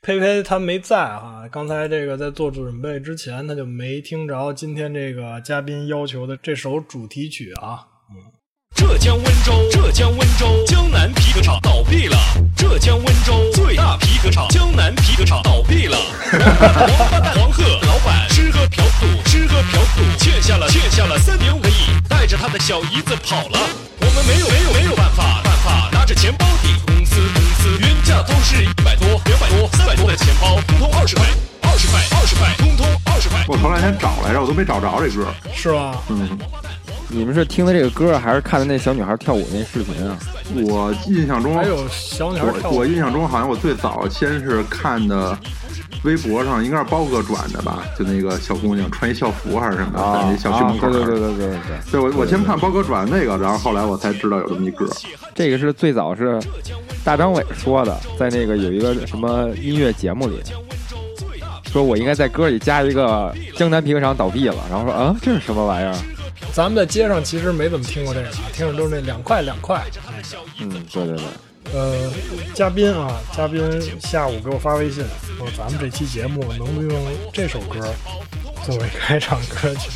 佩佩他没在哈，刚才这个在做准备之前，他就没听着今天这个嘉宾要求的这首主题曲啊。浙江温州，浙江温州江南皮革厂倒闭了。浙江温州最大皮革厂江南皮革厂倒闭了。王八蛋黄鹤老板吃喝嫖赌，吃喝嫖赌，欠下了欠下了三点五个亿，带着他的小姨子跑了。我们没有没有没有办法办法，拿着钱包抵司原价都是一百多、两百多、三百多的钱包，通通二十块，二十块二十块，通通二十块。我头两天找来着，我都没找着这歌。是吧？嗯，你们是听的这个歌，还是看的那小女孩跳舞那视频啊？我印象中还有小女孩跳舞我我印象中好像我最早先是看的微博上，应该是包哥转的吧，就那个小姑娘穿一校服还是什么，啊在那小区门口。对对对对对对对，我我先看包哥转那个，然后后来我才知道有这么一歌。这个是最早是大张伟说的，在那个有一个什么音乐节目里，说我应该在歌里加一个江南皮革厂倒闭了，然后说啊这是什么玩意儿？咱们在街上其实没怎么听过这个，听的都是那两块两块。嗯，对对对，呃，嘉宾啊，嘉宾下午给我发微信说，咱们这期节目能不能用这首歌作为开场歌曲？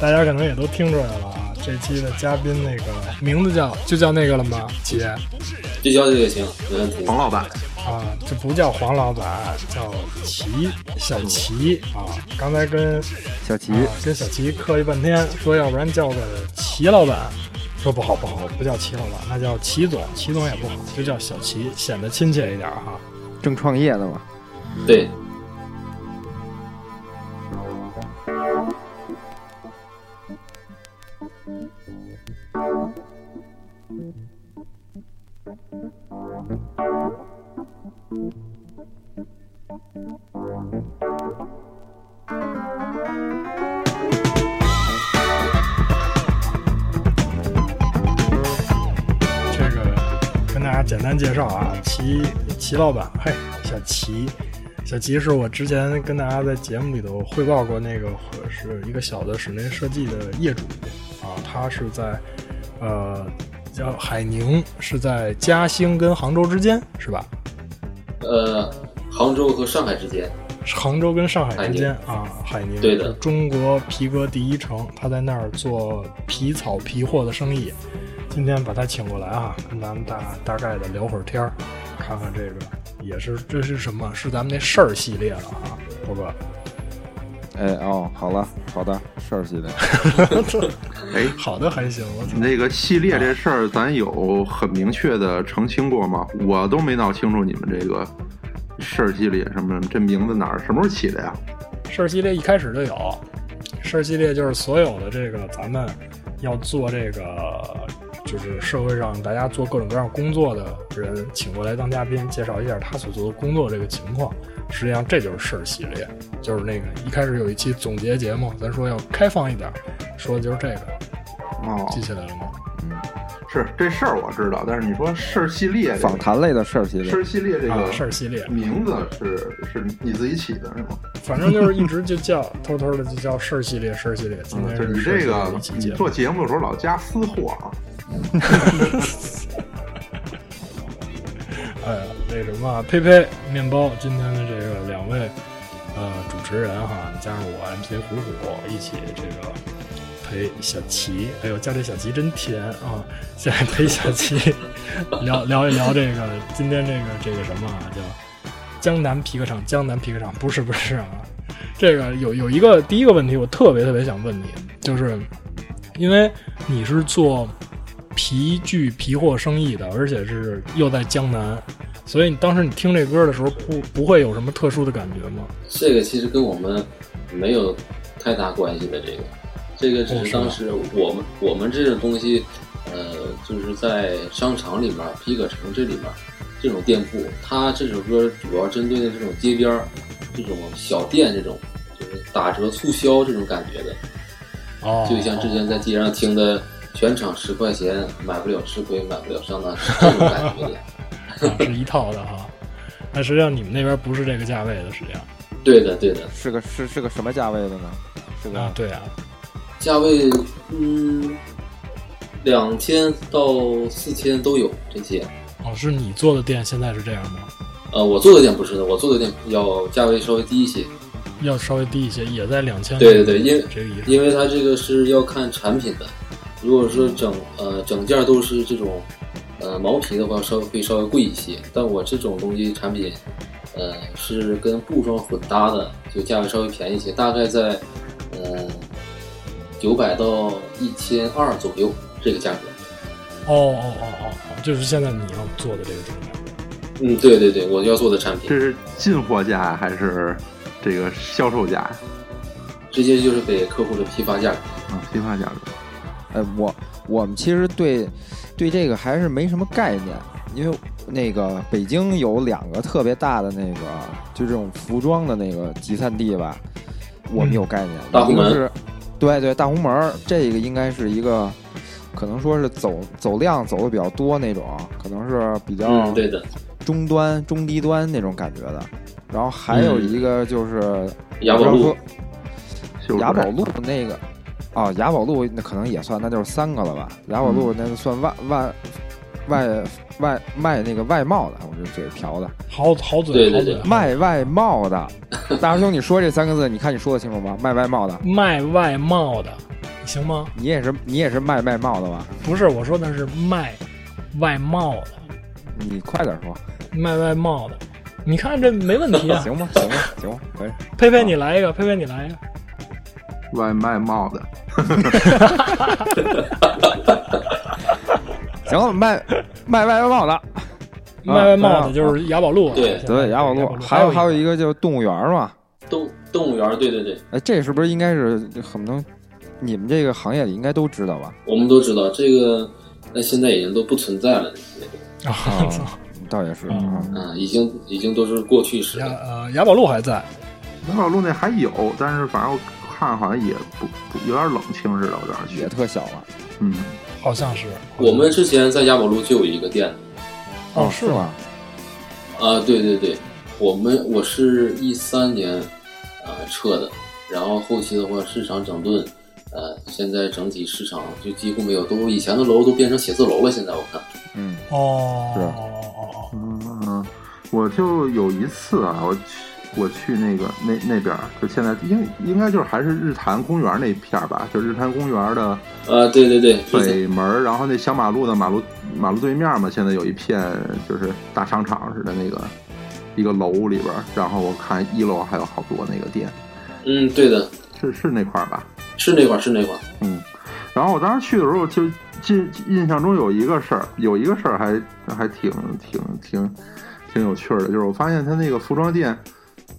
大家可能也都听出来了啊，这期的嘉宾那个名字叫就叫那个了吗？姐就叫这个行。黄老板，啊，这不叫黄老板，叫齐小齐啊。刚才跟小齐啊跟小齐客气半天，说要不然叫个齐老板，说不好不好，不叫齐老板，那叫齐总，齐总也不好，就叫小齐，显得亲切一点哈。正创业呢嘛，对，家简单介绍啊，齐齐老板，嘿，小齐，小齐是我之前跟大家在节目里头汇报过那个是一个小的室内设计的业主啊，他是在呃叫海宁，是在嘉兴跟杭州之间是吧？呃，杭州和上海之间，杭州跟上海之间。啊，海宁对的。中国皮革第一城，他在那儿做皮草皮货的生意。今天把他请过来啊，跟咱们大大概的聊会儿天儿，看看这个也是这是什么？是咱们那事儿系列了啊，波哥。哎哦，好了好的，事儿系列，哎，好的还行，我操那个系列这事儿，咱有很明确的澄清过吗？我都没闹清楚你们这个事儿系列什么这名字哪儿什么时候起的呀？事儿系列一开始就有，事儿系列就是所有的这个咱们要做这个，就是社会上大家做各种各样工作的人，请过来当嘉宾，介绍一下他所做的工作这个情况。实际上这就是事儿系列，就是那个一开始有一期总结节目，咱说要开放一点，说的就是这个，哦，记起来了吗？嗯是这事儿我知道，但是你说事儿系列这个访谈类的事儿系列事，儿系列这啊，个事儿系列，名字是是你自己起的是吗？反正就是一直就叫偷偷的就叫事儿系列，事儿系列。今天嗯就是你这个你做节目的时候老加私货啊。哎呀，那什么，呸呸，面包，今天的这个两位呃主持人哈，加上我 MC 虎虎一起这个陪小齐，哎呦，叫这小齐真甜啊！现在陪小齐 聊聊一聊这个今天这个这个什么啊，叫江南皮革厂，江南皮革厂不是不是啊，这个有有一个第一个问题，我特别特别想问你，就是因为你是做皮具皮货生意的，而且是又在江南，所以你当时你听这歌的时候不不会有什么特殊的感觉吗？这个其实跟我们没有太大关系的。这个，这个只是当时我们我们这种东西，呃，就是在商场里面、皮革城这里面这种店铺，它这首歌主要针对的这种街边、这种小店这种，就是打折促销这种感觉的。哦就像之前在街上听的，全场十块钱买不了吃亏，买不了上当，是这种感觉的。啊是一套的哈。但实际上你们那边不是这个价位的，实际上对的，对的，是个是是个什么价位的呢？是个啊，对啊，价位嗯，两千到四千都有这些。哦，是你做的店现在是这样吗？呃，我做的店不是的，我做的店要价位稍微低一些，要稍微低一些，也在两千。对对对因为这个意思。因为它这个是要看产品的。如果说整呃整件都是这种呃毛皮的话，稍微会稍微贵一些。但我这种东西产品，呃是跟布装混搭的，就价位稍微便宜一些，大概在呃九百到一千二左右这个价格。哦哦哦哦哦，就是现在你要做的这个。嗯，对对对，我要做的产品这是进货价还是这个销售价？直接就是给客户的批发价格。啊，批发价格。哎，我我们其实对对这个还是没什么概念，因为那个北京有两个特别大的那个就这种服装的那个集散地吧，我们有概念。大红门一个是，对对，大红门儿这个应该是一个，可能说是走走量走的比较多那种，可能是比较嗯，对的，中端、中低端那种感觉的。然后还有一个就是雅宝路雅宝路那个啊，雅宝路那可能也算，那就是三个了吧？雅宝路那算外外外外卖那个外贸的，我这嘴瓢的，好好嘴，对对对好嘴，卖外贸的。大师兄，你说这三个字，你看你说的清楚吗？卖外贸的，卖外贸的，行吗？你也是你也是卖外贸的吧？不是，我说的是卖外贸的，你快点说，卖外贸的。你看这没问题啊。行吗？行吗？行吗？可以。佩佩，你来一个，佩佩你来一个。外卖帽的，行了，卖卖外卖帽的，卖外卖帽的就是雅宝路啊，对对，雅宝路，还有还有一个就是动物园嘛。动动物园，对对对，哎，这是不是应该是很多你们这个行业里应该都知道吧？我们都知道这个，那现在已经都不存在了，那个啊，操倒也是啊。已经已经都是过去式雅了。呃雅宝路还在，雅宝路那还有，但是反正我看好像也不不有点冷清似的，我当时去也。特小了。嗯，好像是。我们之前在雅宝路就有一个店，哦是是吗？啊，对对对，我们我是一三年啊撤的，然后后期的话市场整顿，呃，现在整体市场就几乎没有，都以前的楼都变成写字楼了。现在我看，嗯，哦，是哦哦哦嗯嗯，我就有一次啊，我去我去那个那那边儿，就现在应应该就是还是日坛公园那片儿吧，就日坛公园的呃，对对对，北门儿，然后那小马路的马路马路对面嘛，现在有一片就是大商场似的那个一个楼里边儿，然后我看一楼还有好多那个店，嗯，对的，是是那块儿吧？是那块儿是那块儿，嗯，然后我当时去的时候就印印象中有一个事儿，有一个事儿还还挺挺挺挺有趣儿的，就是我发现他那个服装店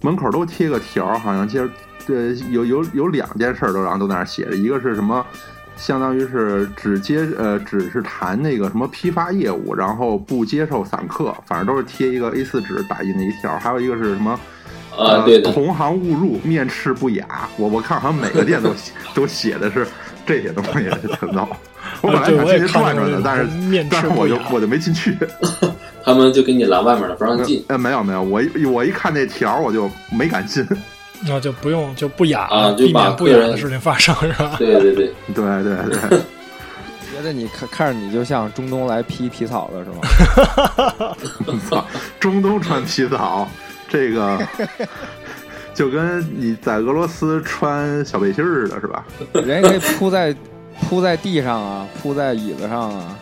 门口都贴个条儿，好像接呃有有有两件事儿都然后都在那儿写着，一个是什么？相当于是只接呃只是谈那个什么批发业务，然后不接受散客，反正都是贴一个 A 4纸打印的一条。还有一个是什么？啊，对的，同行误入，面斥不雅。我我看好像每个店都写 都写的是这些东西，挺闹。我本来想进去转转的，但是面但是我就我就没进去。他们就给你拦外面了，不让进呃，没有没有，我一我一看那条我就没敢进。那就不用就不雅啊了，避就把免不雅的事情发生是吧？对对对，对对对，觉得你看看着你就像中东来披皮草的是吗？操，中东穿皮草，这个就跟你在俄罗斯穿小背心儿似的，是吧？人家可以铺在铺在地上啊，铺在椅子上啊，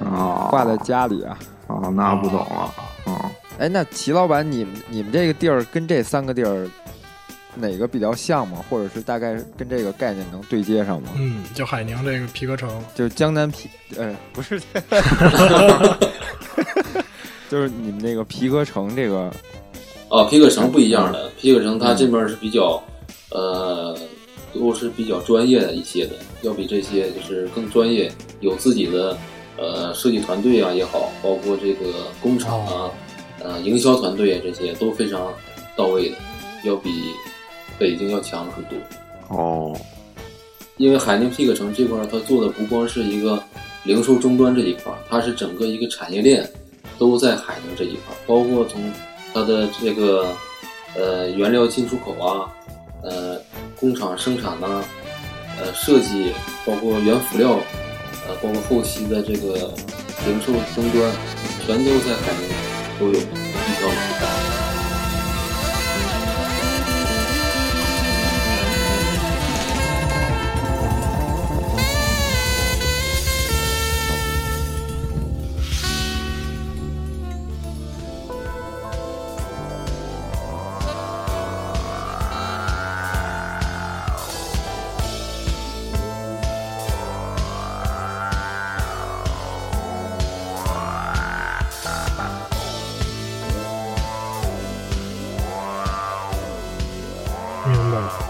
啊，挂在家里啊。啊，那不懂了。啊，哎，那齐老板，你们你们这个地儿跟这三个地儿哪个比较像吗？或者是大概跟这个概念能对接上吗？嗯，就海宁这个皮革城，就是江南皮，呃，不是，就是你们那个皮革城这个，哦，皮革城不一样的，皮革城它这边是比较，呃，都是比较专业的一些的，要比这些就是更专业，有自己的呃设计团队啊也好，包括这个工厂啊，呃营销团队啊这些都非常到位的，要比北京要强很多。哦，因为海宁皮革城这块儿，它做的不光是一个零售终端这一块儿，它是整个一个产业链都在海宁这一块儿，包括从它的这个呃原料进出口啊，呃工厂生产呢、呃设计，包括原辅料，呃包括后期的这个零售终端，全都在海南都有。一条龙。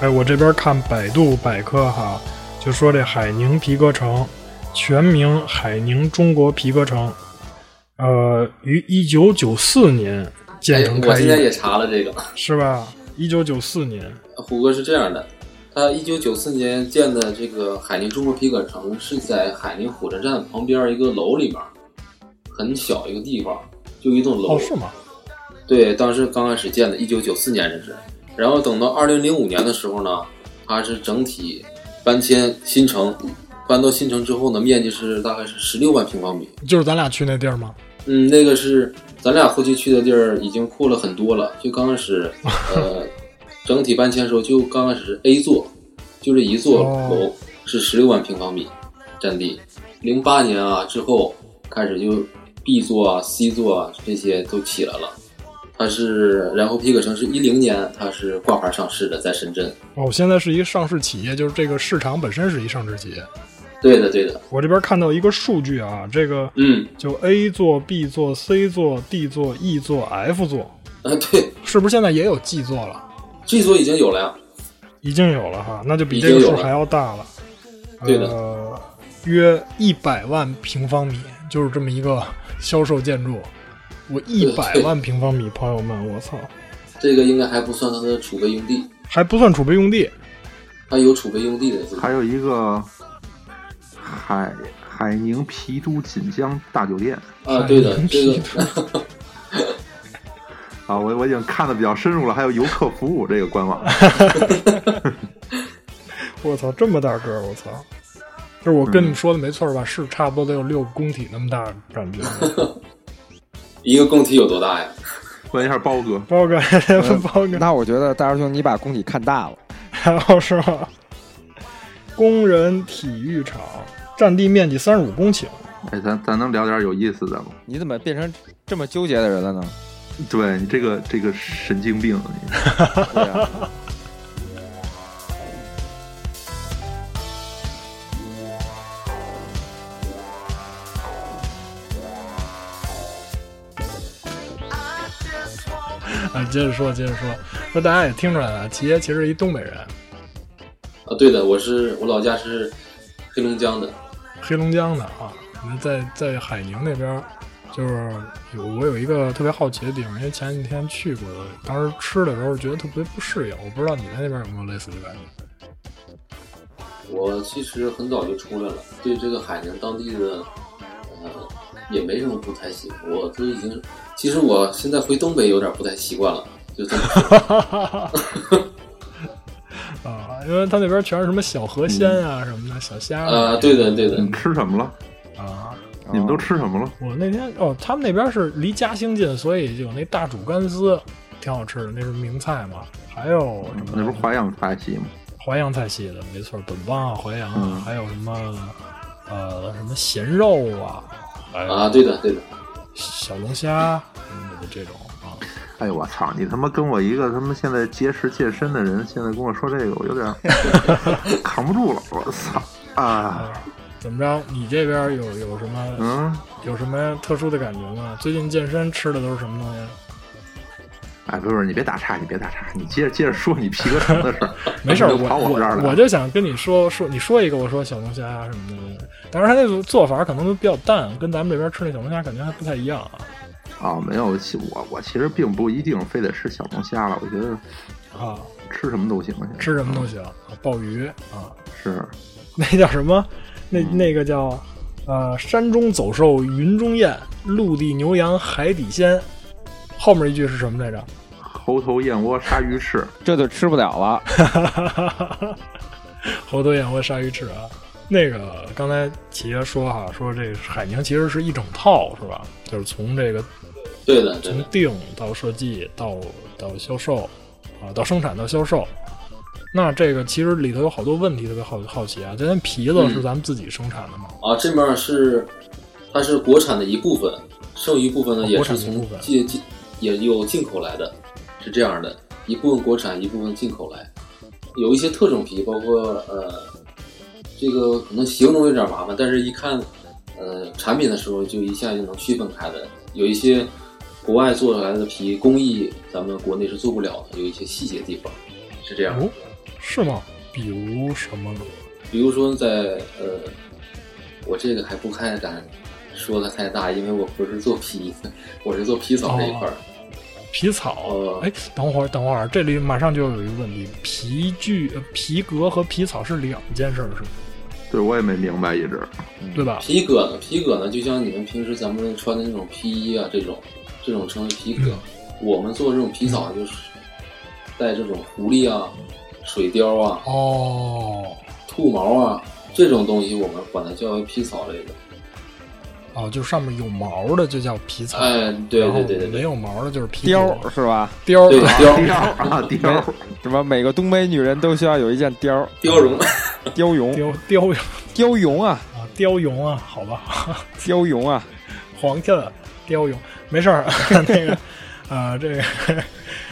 哎，我这边看百度百科哈，就说这海宁皮革城全名海宁中国皮革城，呃，于一九九四年建哎成，开我今天也，查了这个，是吧？一九九四年，虎哥是这样的，他一九九四年建的这个海宁中国皮革城是在海宁火车站旁边一个楼里面，很小一个地方，就一栋楼。哦，是吗？对，当时刚开始建的，一九九四年这是，然后等到二零零五年的时候呢，它是整体搬迁新城，搬到新城之后呢，面积是大概是十六万平方米。就是咱俩去那地儿吗？嗯，那个是咱俩后期去的地儿已经扩了很多了，就刚开始，呃，整体搬迁的时候就刚开始是 A 座，就这一座哦楼是十六万平方米占地。零八年啊之后开始就 B 座啊、C 座啊这些都起来了。它是，然后皮革城是一零年它是挂牌上市的，在深圳。哦，现在是一个上市企业，就是这个市场本身是一上市企业。对的，对的，我这边看到一个数据啊，这个嗯，就 A 座、B 座、C 座、D 座、E 座、F 座，啊对是不是现在也有 G 座了？，G 座已经有了呀。已经有了哈，那就比这个数还要大了。对的呃，约一百万平方米，就是这么一个销售建筑。我一百万平方米，朋友们，我操，这个应该还不算它的储备用地，还不算储备用地。它有储备用地的。这个还有一个海海宁皮都锦江大酒店啊，对的这个 啊，我我已经看的比较深入了，还有游客服务这个官网，我操，这么大个儿，我操！就是我跟你们说的没错吧？是差不多得有六个工体那么大感觉。一个工体有多大呀？问一下包哥，包哥，包哥，那我觉得大师兄你把工体看大了，然后是吧？工人体育场占地面积三十五公顷，哎，咱咱能聊点有意思的吗？你怎么变成这么纠结的人了呢？对你这个这个神经病，你 对啊，啊，接着说，接着说，说大家也听出来了，齐爷其实是一东北人，啊，对的，我是我老家是黑龙江的，黑龙江的啊。那在在海宁那边，就是有我有一个特别好奇的地方，因为前几天去过，当时吃的时候觉得特别不适应，我不知道你在那边有没有类似的感觉。我其实很早就出来了，对这个海宁当地的，呃，也没什么不太喜欢。我都已经，其实我现在回东北有点不太习惯了，就这么说。啊，因为他那边全是什么小河鲜啊、什么的，小虾啊，对的，对的你，吃什么了？啊。你们都吃什么了？我那天哦，他们那边是离嘉兴近，所以就有那大煮干丝，挺好吃的，那是名菜嘛。还有什么？那不是淮扬菜系吗？淮扬菜系的，没错，本帮啊，淮扬啊，嗯还有什么呃什么咸肉啊，啊，对的，对的，小龙虾什么的这种啊。哎呦我操！你他妈跟我一个他妈现在节食健身的人，现在跟我说这个，我有点 扛不住了。我操啊！啊，怎么着？你这边有有什么、嗯，有什么特殊的感觉吗？最近健身吃的都是什么东西？哎，不是不是，你别打岔，你别打岔，你接着接着说你皮革城的事儿。没事我跑我这儿来我我就想跟你说说，你说一个，我说小龙虾啊什么的。但是，他那个做法可能都比较淡，跟咱们这边吃那小龙虾感觉还不太一样啊。啊，没有，其我我其实并不一定非得吃小龙虾了，我觉得啊，吃什么都行。吃什么都行，啊鲍鱼啊，是 那叫什么？那那个叫呃，山中走兽，云中雁，陆地牛羊，海底鲜。后面一句是什么来着？猴头燕窝鲨鱼翅，这就吃不了了。猴头燕窝鲨鱼翅啊。那个刚才企业说哈，说这个海宁其实是一整套是吧？就是从这个对的，从定到设计到到销售啊，到生产到销售。那这个其实里头有好多问题，特别好好奇啊。这咱皮子是嗯咱们自己生产的吗？啊，这面是它是国产的一部分，剩余部分呢哦也是从国产的一部分进进也有进口来的，是这样的，一部分国产，一部分进口来。有一些特种皮，包括呃，这个可能形容有点麻烦，但是一看呃产品的时候就一下就能区分开的。有一些国外做出来的皮工艺，咱们国内是做不了的，有一些细节地方是这样的。哦，是吗？比如什么呢？比如说在呃，我这个还不太敢说的太大，因为我不是做皮，我是做皮草这一块儿。皮草哦？哎，等会儿，等会儿，这里马上就有一个问题：皮具、呃皮革和皮草是两件事儿，是吗？对我也没明白一直。对吧？皮革呢，皮革呢，就像你们平时咱们穿的那种皮衣啊，这种这种称为皮革。我们做这种皮草就是带这种狐狸啊、水貂啊、哦，兔毛啊这种东西，我们管它叫为皮草类的。哦，就是上面有毛的就叫皮草，哎，对然后对对对对，没有毛的就是皮貂儿是吧？貂貂啊貂儿，什么每个东北女人都需要有一件貂儿貂绒，貂绒貂貂貂绒啊啊，貂绒啊，好吧，貂绒啊，黄色的貂绒，没事儿，那个啊、这个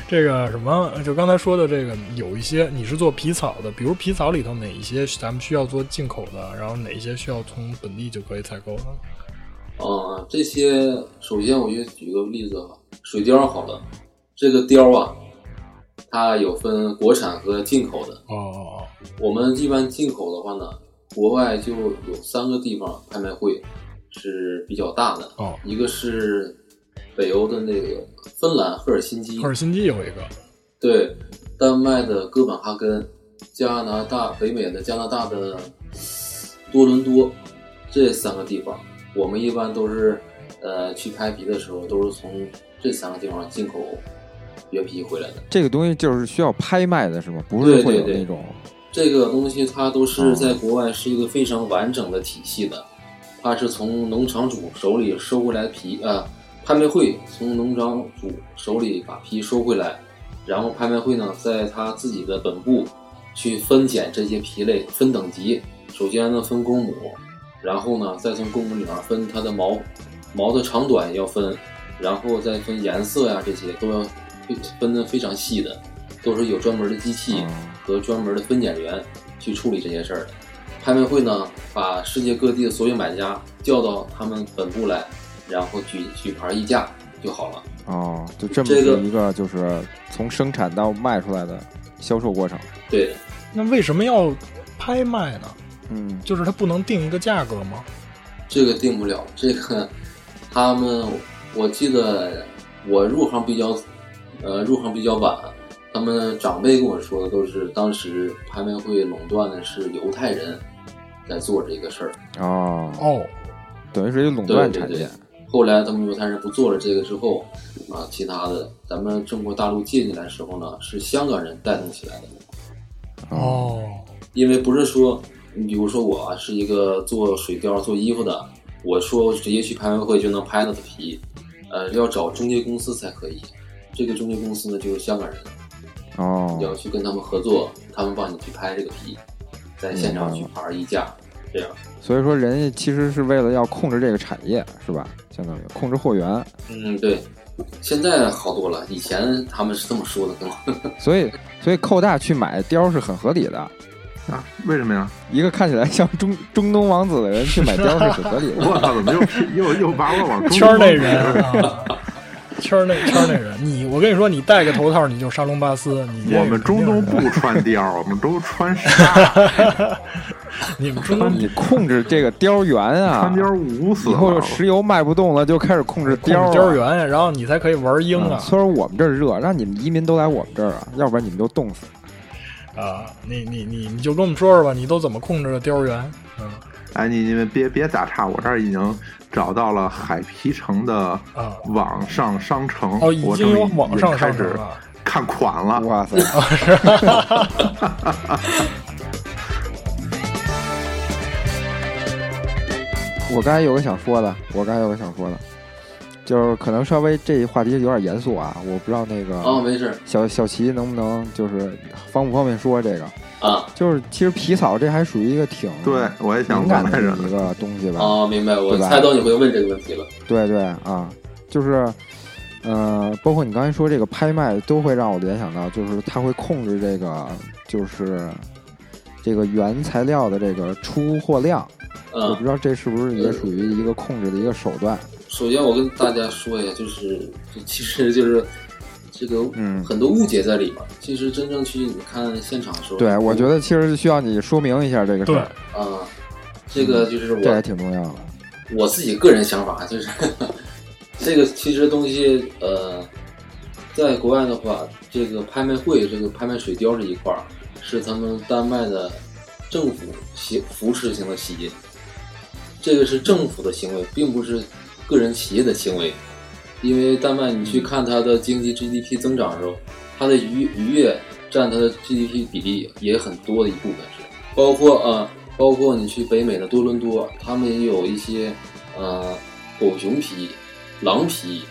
这个什么，就刚才说的这个，有一些你是做皮草的，比如皮草里头哪一些咱们需要做进口的，然后哪一些需要从本地就可以采购的？啊，这些首先我就举个例子哈，水貂好了，这个貂啊，它有分国产和进口的。哦，我们一般进口的话呢，国外就有三个地方拍卖会是比较大的，哦，一个是北欧的那个芬兰赫尔辛基赫，尔辛基有一个，对，丹麦的哥本哈根，加拿大北美的加拿大的多伦多，这三个地方，我们一般都是呃去拍皮的时候，都是从这三个地方进口原皮回来的。这个东西就是需要拍卖的是吗？不是会有那种这个东西它都哦是在国外是一个非常完整的体系的，它是从农场主手里收回来的皮，呃，拍卖会从农场主手里把皮收回来，然后拍卖会呢在他自己的本部去分拣这些皮类，分等级，首先呢分公母，然后呢再从公母里面分它的毛，毛的长短要分，然后再分颜色呀这些都要分分的非常细的，都是有专门的机器。哦和专门的分拣员去处理这些事儿的。拍卖会呢，把世界各地的所有买家叫到他们本部来，然后举举牌议价就好了。哦，就这么这个一个就是从生产到卖出来的销售过程。对，那为什么要拍卖呢？嗯，就是它不能定一个价格吗？这个定不了。这个他们，我记得我入行比较，呃，入行比较晚。他们长辈跟我说的都是，当时拍卖会垄断的是犹太人在做这个事儿。哦，哦，等于是一个垄对对对断产业。后来他们犹太人不做了这个之后，啊，其他的咱们中国大陆借进来的时候呢，是香港人带动起来的。哦，因为不是说，你比如说我啊是一个做水貂、做衣服的，我说直接去拍卖会就能拍到的皮，呃，要找中介公司才可以。这个中介公司呢就是香港人，哦你，要去跟他们合作，他们帮你去拍这个皮，在现场去牌议价，这样。所以说人家其实是为了要控制这个产业，是吧？相当于控制货源。嗯，对。现在好多了，以前他们是这么说的，对吗。所以，所以寇大去买貂是很合理的。啊？为什么呀？一个看起来像中中东王子的人去买貂 是很合理的。我操，怎么又又又把我往中圈儿内东人啊，圈儿内圈儿内人，你我跟你说，你戴个头套，你就沙龙巴斯。你我们中东不穿貂，我们都穿 纱，是你们中东你控制这个貂园啊穿，貂捂死以后。石油卖不动了，就开始控制貂、啊。貂园，然后你才可以玩鹰啊嗯虽然我们这儿热，让你们移民都来我们这儿啊，要不然你们都冻死。啊！你你你你就跟我们说说吧，你都怎么控制的貂园？嗯哎，你你们别别打岔，我这儿已经找到了海皮城的啊网上商城，哦，已经有网上开始商城了。看款了。哇塞！我刚才有个想说的，我刚才有个想说的，就是可能稍微这话题有点严肃啊，我不知道那个啊，没事小小齐能不能就是方不方便说这个？啊就是其实皮草这还属于一个挺对，我也想敏感问来着的一个东西吧？哦，明白，我猜到你会问这个问题了。对对啊，就是，呃，包括你刚才说这个拍卖，都会让我联想到，就是它会控制这个，就是这个原材料的这个出货量。我嗯不，知道这是不是也属于一个控制的一个手段？首先我跟大家说一下，就是这其实就是这个嗯很多误解在里面。其实真正去你看现场的时候，对，我觉得其实是需要你说明一下这个事对儿，，啊，这个就是我这还挺重要的。我自己个人想法，就是 这个其实东西呃，在国外的话，这个拍卖会这个拍卖水貂这一块儿是他们丹麦的政府行扶持型的企业，这个是政府的行为，并不是个人企业的行为。因为丹麦你去看它的经济 GDP 增长的时候，它的渔渔业占它的 GDP 比例也很多的一部分是，包括呃，包括你去北美的多伦多，他们也有一些呃狗熊皮、狼皮，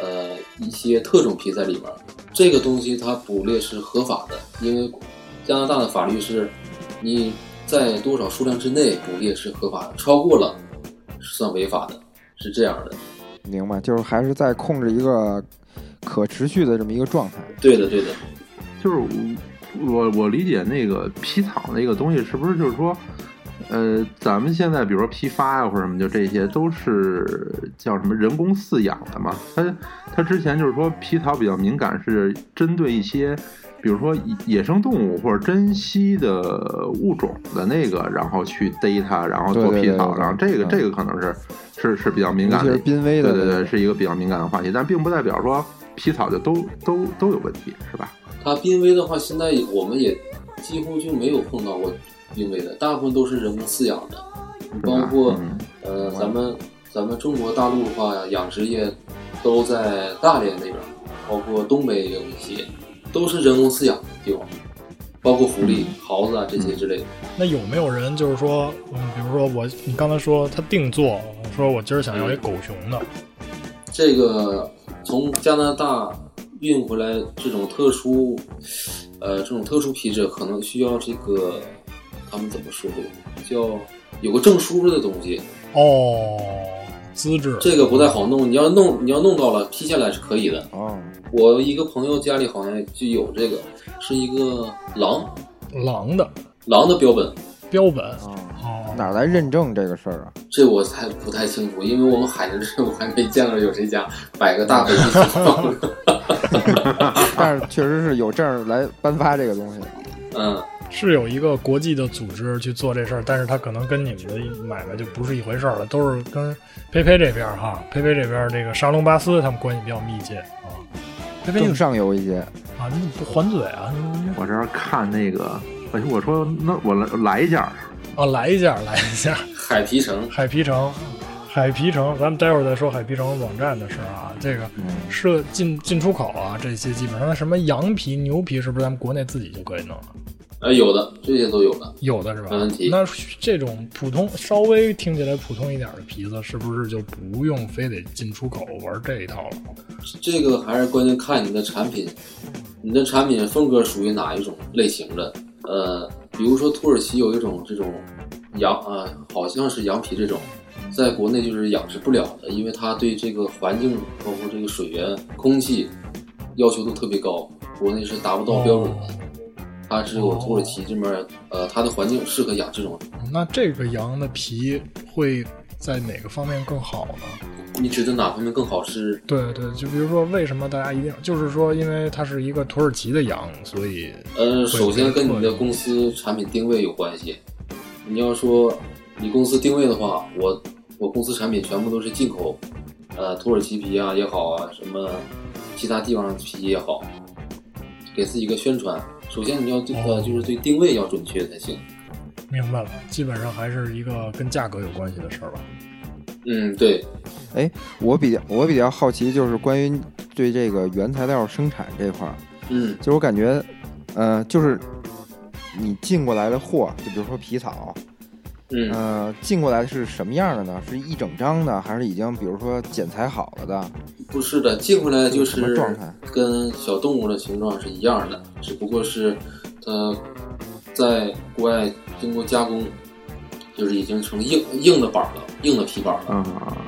呃一些特种皮在里边。这个东西它捕猎是合法的，因为加拿大的法律是，你在多少数量之内捕猎是合法的，超过了是算违法的，是这样的。明白，就是还是在控制一个可持续的这么一个状态。对的，对的。就是我我理解那个皮草那个东西，是不是就是说，呃，咱们现在比如说批发呀或者什么，就这些都是叫什么人工饲养的嘛？它它之前就是说皮草比较敏感，是针对一些。比如说野生动物或者珍稀的物种的那个，然后去逮它，然后做皮草，对对对然后这个嗯这个可能是是是比较敏感的。是濒危的对对对，是一个比较敏感的话题，但并不代表说皮草就都都都有问题，是吧？它濒危的话，现在我们也几乎就没有碰到过濒危的，大部分都是人工饲养的，包括、嗯。呃咱们咱们中国大陆的话，养殖业都在大连那边，包括东北也有一些，都是人工饲养的帝王蟹，包括狐狸、狍子啊这些之类的。那有没有人就是说，嗯，比如说我，你刚才说他定做，说我今儿想要一狗熊的，这个从加拿大运回来这种特殊，呃，这种特殊皮质，可能需要这个他们怎么说的，叫有个证书的东西，哦，资质，这个不太好弄。你要弄，你要弄到了批下来是可以的。哦，我一个朋友家里好像就有这个，是一个狼狼的狼的标本，标本，啊，哦，哪来认证这个事儿啊？这我才不太清楚，因为我们海南这我还没见过有谁家摆个大北极熊。但是确实是有证来颁发这个东西。嗯，是有一个国际的组织去做这事儿，但是他可能跟你们的买卖就不是一回事儿了，都是跟佩佩这边儿哈，佩佩这边儿这个沙龙巴斯他们关系比较密切啊。佩佩你更上游一些，啊，你怎么不还嘴啊？你我这儿看那个，哎，我说那我来来一件儿，啊，来一下，来一下，海皮城，海皮城，海皮城，咱们待会儿再说海皮城网站的事儿啊。这个设，进进出口啊，这些基本上什么羊皮、牛皮，是不是咱们国内自己就可以弄了？呃，有的这些都有的。有的是吧？没问题那这种普通稍微听起来普通一点的皮子，是不是就不用非得进出口玩这一套了？这个还是关键看你的产品，你的产品风格属于哪一种类型的。呃，比如说土耳其有一种这种羊啊、好像是羊皮这种，在国内就是养殖不了的，因为它对这个环境，包括这个水源、空气要求都特别高，国内是达不到标准的。它只有土耳其这边，呃，它的环境适合养这种。那这个羊的皮会在哪个方面更好呢？你觉得哪方面更好是？对对，就比如说，为什么大家一定就是说，因为它是一个土耳其的羊，所以呃，首先跟你的公司产品定位有关系。你要说你公司定位的话，我我公司产品全部都是进口，呃，土耳其皮啊也好啊，什么其他地方的皮也好，给自己一个宣传。首先你要这个，就是对定位要准确才行。明白了，基本上还是一个跟价格有关系的事儿吧。嗯，对，哎，我比较我比较好奇，就是关于对这个原材料生产这块儿，嗯就是我感觉，呃，就是你进过来的货，就比如说皮草，嗯，呃，进过来是什么样的呢？是一整张的，还是已经比如说剪裁好了的？不是的，寄回来就是跟小动物的形状是一样的，只不过是它在国外经过加工，就是已经成硬硬的板儿了，硬的皮板儿了。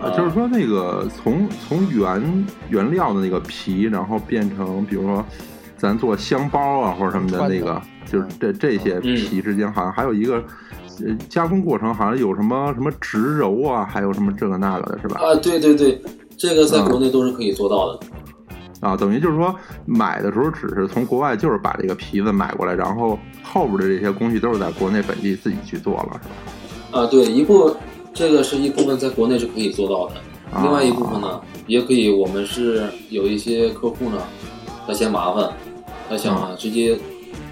啊，就是说那个从从原原料的那个皮，然后变成比如说咱做香包啊或者什么的那个，就是这这些皮之间好像还有一个。呃，加工过程好像有什么什么植鞣啊，还有什么这个那个的，是吧？啊，对对对，这个在国内都是可以做到的。啊，等于就是说买的时候只是从国外就是把这个皮子买过来，然后后边的这些工序都是在国内本地自己去做了，是吧？啊，对，一部这个是一部分在国内是可以做到的，啊另外一部分呢也可以，我们是有一些客户呢，他嫌麻烦，他想啊直接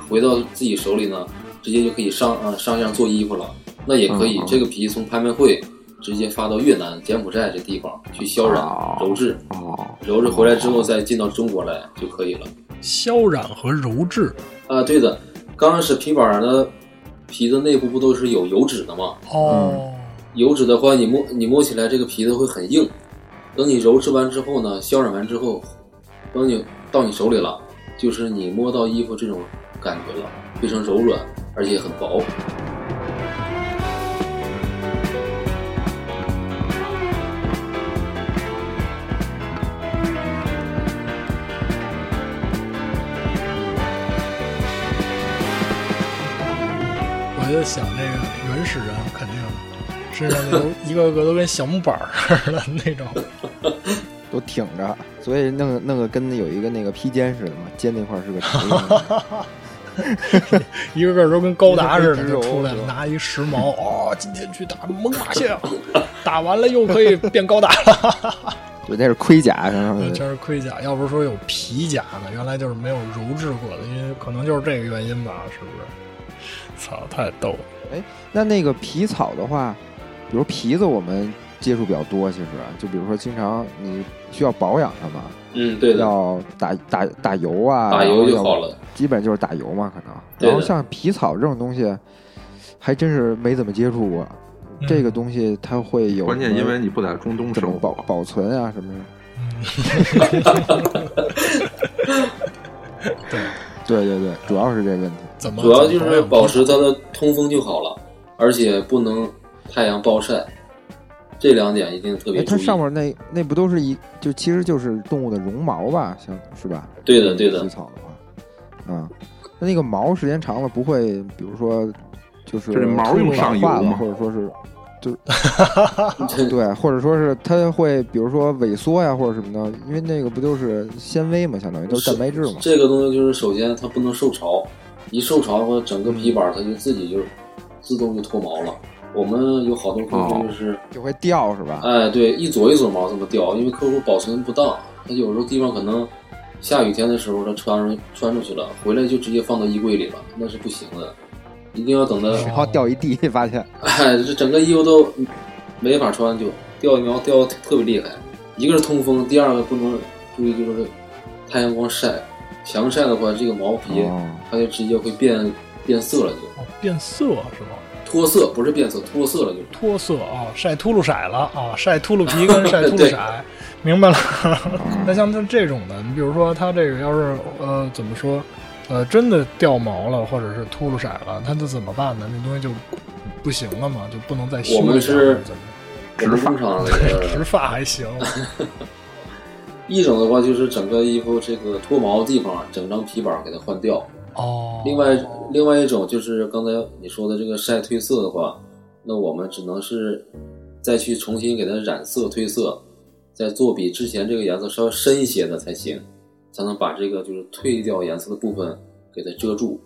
回到自己手里呢，直接就可以上啊上样做衣服了，那也可以，这个皮从拍卖会直接发到越南、柬埔寨这地方去削染、哦揉制，哦，揉制回来之后再进到中国来就可以了。削染和揉制。啊，对的，刚开始皮板儿的皮子内部不都是有油脂的吗？哦，油脂的话，你摸你摸起来这个皮子会很硬。等你揉制完之后呢，削染完之后，等你到你手里了，就是你摸到衣服这种感觉了，非常柔软，而且很薄。就想这个原始人肯定身上那都一个个都跟小木板儿似的那种。都挺着，所以弄个弄个跟有一个那个披肩似的嘛，肩那块儿是个皮 一个个都跟高达似的就出来了，拿一时髦哦，今天去打猛犸象，打完了又可以变高达了。对，那是盔甲上面这是盔甲，要不是说有皮甲呢，原来就是没有鞣制过的，因为可能就是这个原因吧，是不是？操，太逗了。哎那那个皮草的话，比如皮子我们接触比较多，其实就比如说经常你需要保养它嘛，嗯，对的，要打打打油啊，打油就然后要好了。基本就是打油嘛，可能。然后像皮草这种东西，还真是没怎么接触过。嗯这个东西它会有关键因为你不在中东怎生活，保保存啊什么的。对，对对对，主要是这个问题。怎么主要就是保持它的通风就好了，而且不能太阳暴晒，这两点一定特哎，别注意。它上面那那不都是一就其实就是动物的绒毛吧，像是吧？对的，对的皮，草的话，啊，那那个毛时间长了不会，比如说就是这毛用上油老化了或者说是就 对，或者说是它会比如说萎缩呀或者什么的，因为那个不就是纤维嘛，相当于都是蛋白质嘛。这个东西就是首先它不能受潮，一受潮的话，整个皮板它就自己就自动就脱毛了。我们有好多客户就是，就会掉是吧？哎，对，一撮一撮毛这么掉，因为客户保存不当，他有时候地方可能下雨天的时候他穿出穿出去了，回来就直接放到衣柜里了，那是不行的，一定要等它，然后掉一地，发现 哎，这整个衣服都没法穿，就掉毛掉的特别厉害。一个是通风，第二个不能注意就是太阳光晒，强晒的话，这个毛皮哦它就直接会变变色了就，哦变色是吗？脱色不是变色，脱色了就。脱色啊，晒秃噜色了啊，晒秃噜皮 跟晒秃噜色，明白了。那像它这种的，你比如说它这个要是呃怎么说，呃真的掉毛了或者是秃噜色了，它这怎么办呢？那东西就不行了嘛，就不能再修了我们是怎么我们工厂那植个发还行，一种的话就是整个衣服这个脱毛的地方，整张皮板给它换掉。哦。另外，另外一种就是刚才你说的这个晒褪色的话，那我们只能是再去重新给它染色褪色，再做比之前这个颜色稍微深一些的才行，才能把这个就是褪掉颜色的部分给它遮住。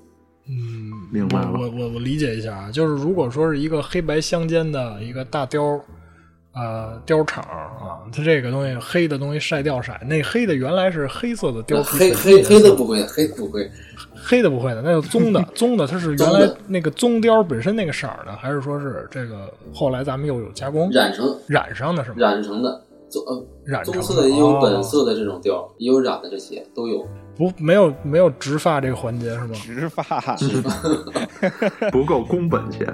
嗯，明白了我我我我理解一下啊，就是如果说是一个黑白相间的一个大貂，呃，雕厂啊，它这个东西黑的东西晒掉色，那黑的原来是黑色的貂皮，黑黑黑的不会，黑不会，黑的不会的，那就棕的，棕的它是原来那个棕貂本身那个色儿呢，还是说是这个后来咱们又有加工染成染上的是吗？染成的，棕呃染成棕色的也有本哦色的这种貂，也有染的这些都有。不没有没有植发这个环节是吗？植发，不够工本钱。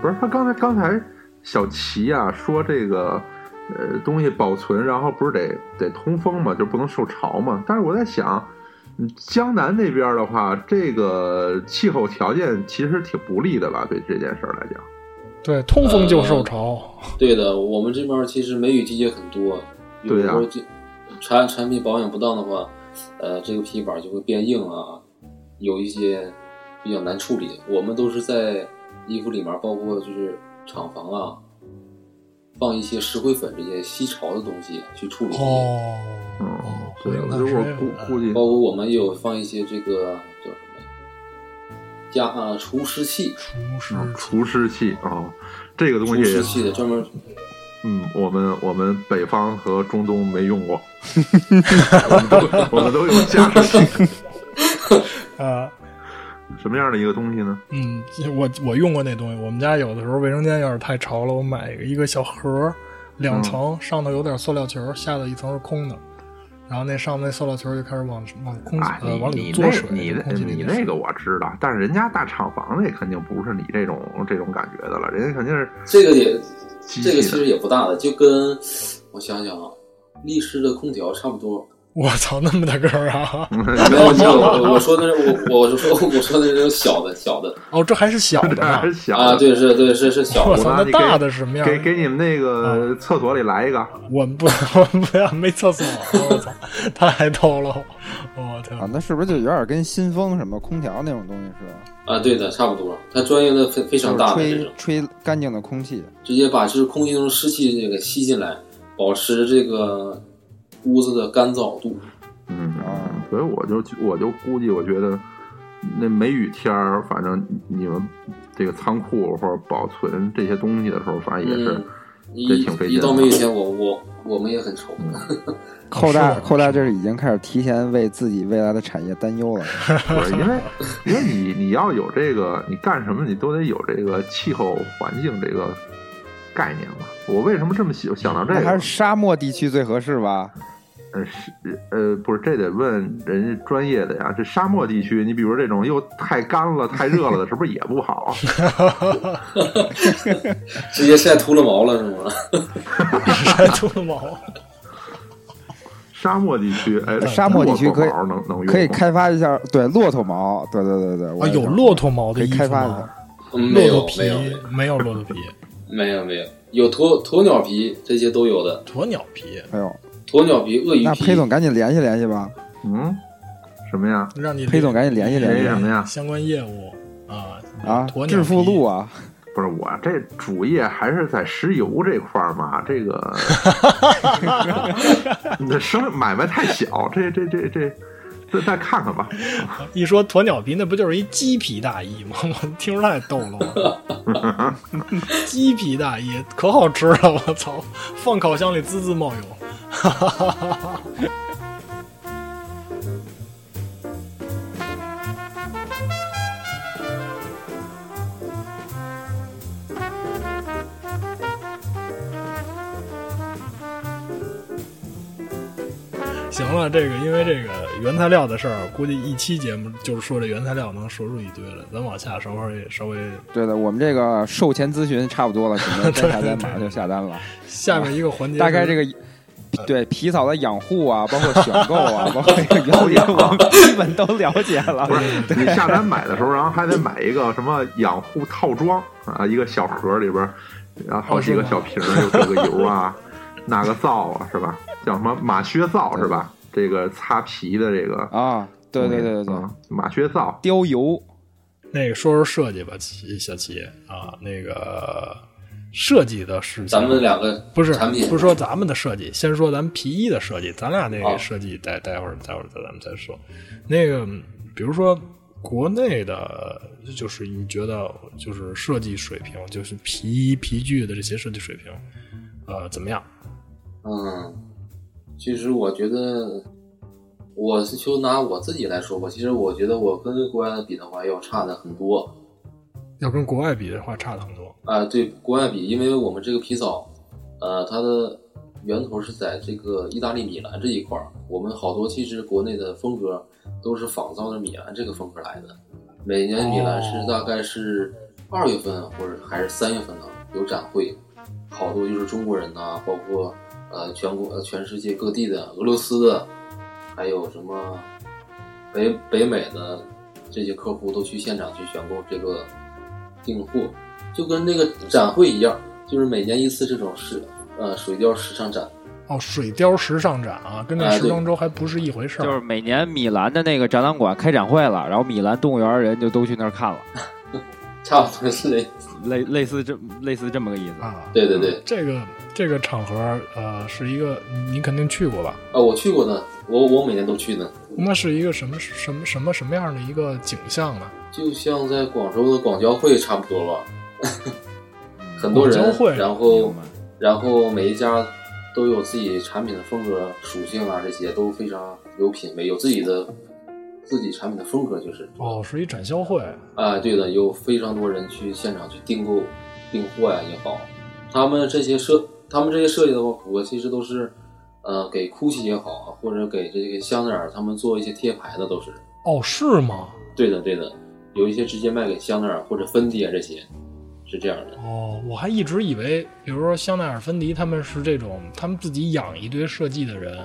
不是他刚才刚才小齐啊说这个呃东西保存，然后不是得得通风嘛，就不能受潮嘛。但是我在想，嗯江南那边的话，这个气候条件其实挺不利的吧？对这件事儿来讲，对，通风就受潮。对的，我们这边其实梅雨季节很多，有对呀的时候这产产品保养不当的话，呃，这个皮板就会变硬啊，有一些比较难处理。我们都是在衣服里面，包括就是厂房啊，放一些石灰粉这些吸潮的东西去处理。哦，嗯哦，对，回应它我估估计包括我们也有放一些这个叫什么加啊除湿器，除湿嗯除湿器哦，这个东西除湿器的专门嗯，我们我们北方和中东没用过，我们都我们都用加湿器。啊。什么样的一个东西呢？嗯，我我用过那东西。我们家有的时候卫生间要是太潮了，我买一个小盒儿，两层，上头有点塑料球，下头一层是空的。然后那上面那塑料球就开始往往空气、啊，呃往里嘬水，你那你那个我知道，但是人家大厂房那肯定不是你这种这种感觉的了，人家肯定是这个也这个其。实也不大的，就跟我想想啊，立式的空调差不多。我操，那么大个儿啊！没有没有，我我说的是我我是说我说的是那种小的小的哦，这还是小的 还是小啊，对是对是是小的，我操，那大给的是什么样？给给你们那个厕所里来一个，我们不，我们不要没厕所，我操，太逗了！我天，啊，那是不是就有点跟新风什么空调那种东西似的？啊，对的，差不多。它专业的非非常大的吹吹干净的空气。直接把这空气中湿气这个吸进来，保持这个屋子的干燥度。嗯啊，所以我就我就估计，我觉得那梅雨天儿，反正你们这个仓库或者保存这些东西的时候，反正也是嗯，这一一挺费劲的到梅雨天，我我我们也很愁。寇大是寇大这是已经开始提前为自己未来的产业担忧了。不是因为因为你你要有这个，你干什么你都得有这个气候环境这个概念嘛。我为什么这么喜想到这个那还是？沙漠地区最合适吧？呃是呃不是，这得问人家专业的呀。这沙漠地区，你比如这种又太干了、太热了的，是不是也不好？直接晒秃了毛了是吗？晒 秃了毛，沙漠地区，哎，沙漠地区可以能能可以开发一下，对骆驼毛，对对对对，我啊，有骆驼毛可以的衣服吗开发一下？。嗯，没有骆驼皮没有没有骆驼皮，没有没有，有鸵鸵鸟皮这些都有的，鸵鸟皮，哎呦，鸵鸟皮、鳄鱼皮那。裴总赶紧联系联系吧。嗯，什么呀？让你裴总赶紧联系联系什么呀？相关业务啊啊致富路啊，不是我这主业还是在石油这块儿嘛，这个 你这生买卖太小，这这这这，再再看看吧。一说鸵鸟皮，那不就是一鸡皮大衣吗？我听着太逗了，我鸡皮大衣可好吃了，我操！放烤箱里滋滋冒油，哈哈哈哈哈。行了，这个因为这个原材料的事儿，估计一期节目就是说这原材料能说出一堆来。咱往下稍微稍微对的，我们这个售前咨询差不多了，可能该下单马上就下单了。下面一个环节是，大概这个对皮草的养护啊，包括选购啊，包括这个原理，我们基本都了解了。不是你下单买的时候，然后还得买一个什么养护套装啊，一个小盒里边儿，然后好几个小瓶儿，有这个油啊，那个皂啊，是吧？叫什么马靴皂是吧？这个擦皮的这个，啊，对对对对对，嗯马靴皂。雕油那个说说设计吧，齐小齐啊，那个设计的事情，咱们两个不是产品不是说咱们的设计，先说咱们皮衣的设计，咱俩那个设计待待会儿待会儿再咱们再说。那个比如说国内的，就是你觉得就是设计水平，就是皮衣皮具的这些设计水平，呃，怎么样？嗯，其实我觉得，我是就拿我自己来说吧，其实我觉得我跟国外比的话要差的很多要跟国外比的话，差的很多。啊、对国外比，因为我们这个皮草，呃，它的源头是在这个意大利米兰这一块儿，我们好多其实国内的风格都是仿造的米兰这个风格来的。每年米兰是大概是二月份或者还是三月份呢有展会，好多就是中国人呐、包括呃全国呃全世界各地的俄罗斯的，还有什么北北美的这些客户都去现场去选购这个订货，就跟那个展会一样，就是每年一次这种时呃水貂时尚展。哦，水貂时尚展啊，跟那时装周还不是一回事儿。就是每年米兰的那个展览馆开展会了，然后米兰动物园人就都去那儿看了，差不多是类，类类似这类似这么个意思。啊，对对对，这个这个场合，呃，是一个你肯定去过吧？啊，我去过的，我我每年都去的，那是一个什么什么什么什么样的一个景象呢？就像在广州的广交会差不多吧，很多人会，然后然后每一家都有自己产品的风格属性啊，这些都非常有品位，有自己的自己产品的风格，就是哦，是一展销会。啊，对的，有非常多人去现场去订购、订货呀也好，他们这些设，他们这些设计的话，我其实都是，呃，给 GUCCI 也好，啊或者给这个香奈儿他们做一些贴牌的都是，哦，是吗？对的对的，有一些直接卖给香奈儿或者芬迪啊这些，是这样的。哦，我还一直以为，比如说香奈儿、芬迪，他们是这种，他们自己养一堆设计的人，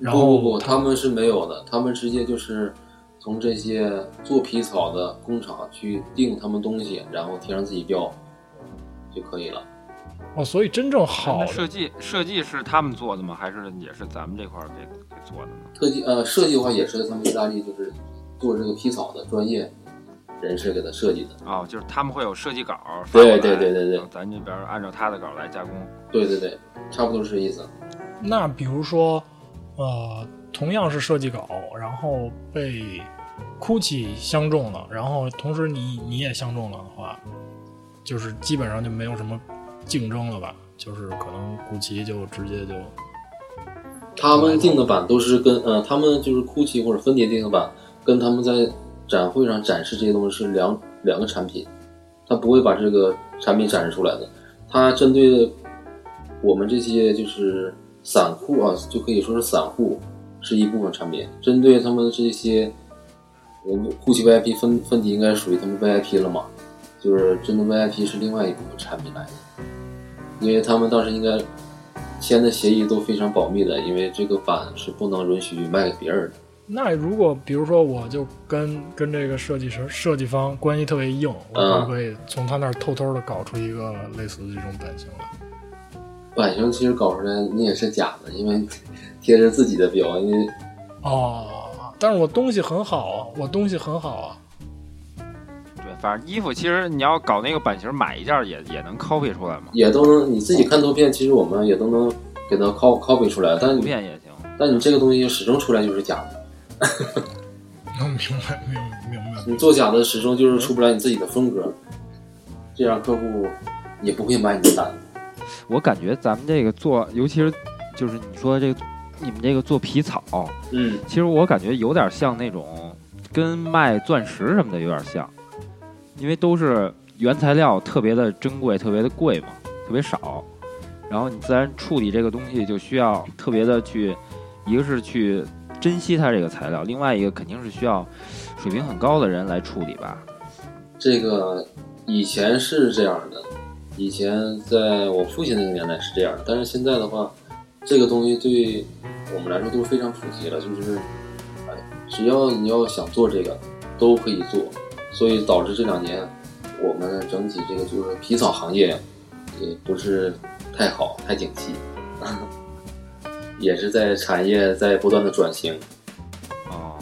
然后不不不，他们是没有的，他们直接就是从这些做皮草的工厂去订他们东西，然后贴上自己标就可以了。哦，所以真正好的设计设计是他们做的吗？还是也是咱们这块儿给给做的呢？特技呃设计的话也是他们意大利就是做这个皮草的专业人士给他设计的。哦，就是他们会有设计稿对对对对对咱这边按照他的稿来加工。对对对，差不多是这意思。那比如说，呃，同样是设计稿，然后被 GUCCI 相中了，然后同时你你也相中了的话，就是基本上就没有什么竞争了吧？就是可能 GUCCI 就直接就他们定的版都是跟呃，他们就是 GUCCI 或者芬迪定的版，跟他们在展会上展示这些东西是两两个产品，他不会把这个产品展示出来的。他针对的我们这些就是散户啊，就可以说是散户是一部分产品，针对他们这些，我们 GUCCI VIP 分分级应该属于他们 VIP 了嘛，就是针对 VIP 是另外一部分产品来的，因为他们当时应该签的协议都非常保密的，因为这个版是不能允许卖给别人的。那如果比如说我就跟跟这个设计师设计方关系特别硬，我嗯可不可以从他那儿偷偷的搞出一个类似的这种版型来？版型其实搞出来你也是假的，因为贴着自己的标，因为哦，但是我东西很好啊，我东西很好啊。对，反正衣服其实你要搞那个版型，买一件也也能 copy 出来嘛，也都能你自己看图片，其实我们也都能给它 copy copy 出来，但图片也行。但你这个东西始终出来就是假的，能明白，明明白。你做假的始终就是出不来你自己的风格，这样客户也不会买你的单。我感觉咱们这个做，尤其是就是你说这个你们这个做皮草，嗯，其实我感觉有点像那种跟卖钻石什么的有点像，因为都是原材料特别的珍贵、特别的贵嘛，特别少，然后你自然处理这个东西就需要特别的去，一个是去珍惜它这个材料，另外一个肯定是需要水平很高的人来处理吧。这个以前是这样的，以前在我父亲那个年代是这样，但是现在的话，这个东西对我们来说都是非常普及了，就是，哎，只要你要想做这个，都可以做，所以导致这两年我们整体这个就是皮草行业也不是太好，太景气，也是在产业在不断的转型，哦，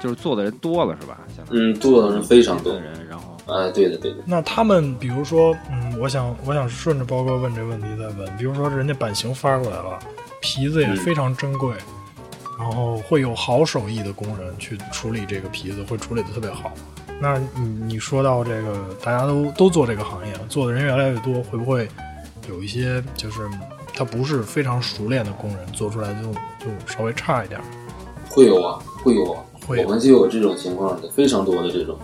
就是做的人多了是吧？嗯，做的人非常多，啊，对的对的，那他们比如说，嗯，我想我想顺着包哥问这问题再问，比如说人家版型发过来了，皮子也嗯非常珍贵，然后会有好手艺的工人去处理这个皮子，会处理的特别好。那你你说到这个，大家都都做这个行业，做的人越来越多，会不会有一些就是他不是非常熟练的工人做出来就就稍微差一点？会有啊，会有啊，会有我们就有这种情况的，非常多的这种，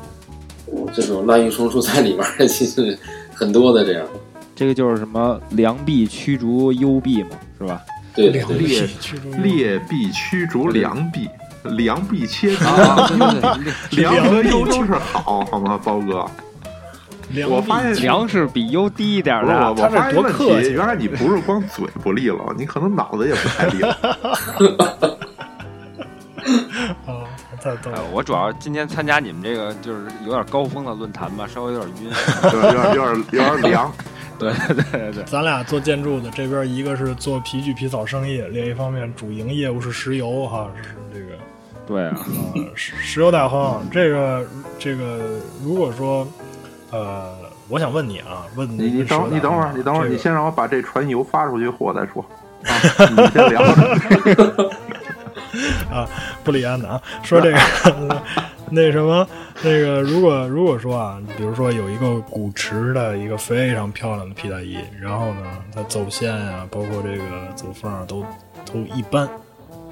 这种滥竽充数在里面儿，其实很多的这样。这个就是什么良币驱逐优币嘛，是吧？两对劣臂驱逐劣币驱逐良币，良币切割，啊，对对对，良和优都是好，好吗，包哥？良我发现币粮食比优低一点的，我他这多发现问题客气原来你不是光嘴不利落，你可能脑子也不太利落。哎。我主要今天参加你们这个就是有点高峰的论坛吧，稍微有点晕。有点有点有点有点凉。对对对对，咱俩做建筑的，这边一个是做皮具皮草生意，另一方面主营业务是石油哈，是这个对啊，呃石石油大亨。这个这个，如果说呃，我想问你啊，问你你等你等会儿，你等会儿，你先。让我把这船油发出去货我再说。啊，你先聊着。啊，布里安的啊，说这个 那什么，那个如果如果说啊，比如说有一个古驰的一个非常漂亮的皮大衣，然后呢，它走线啊，包括这个走缝啊，都都一般，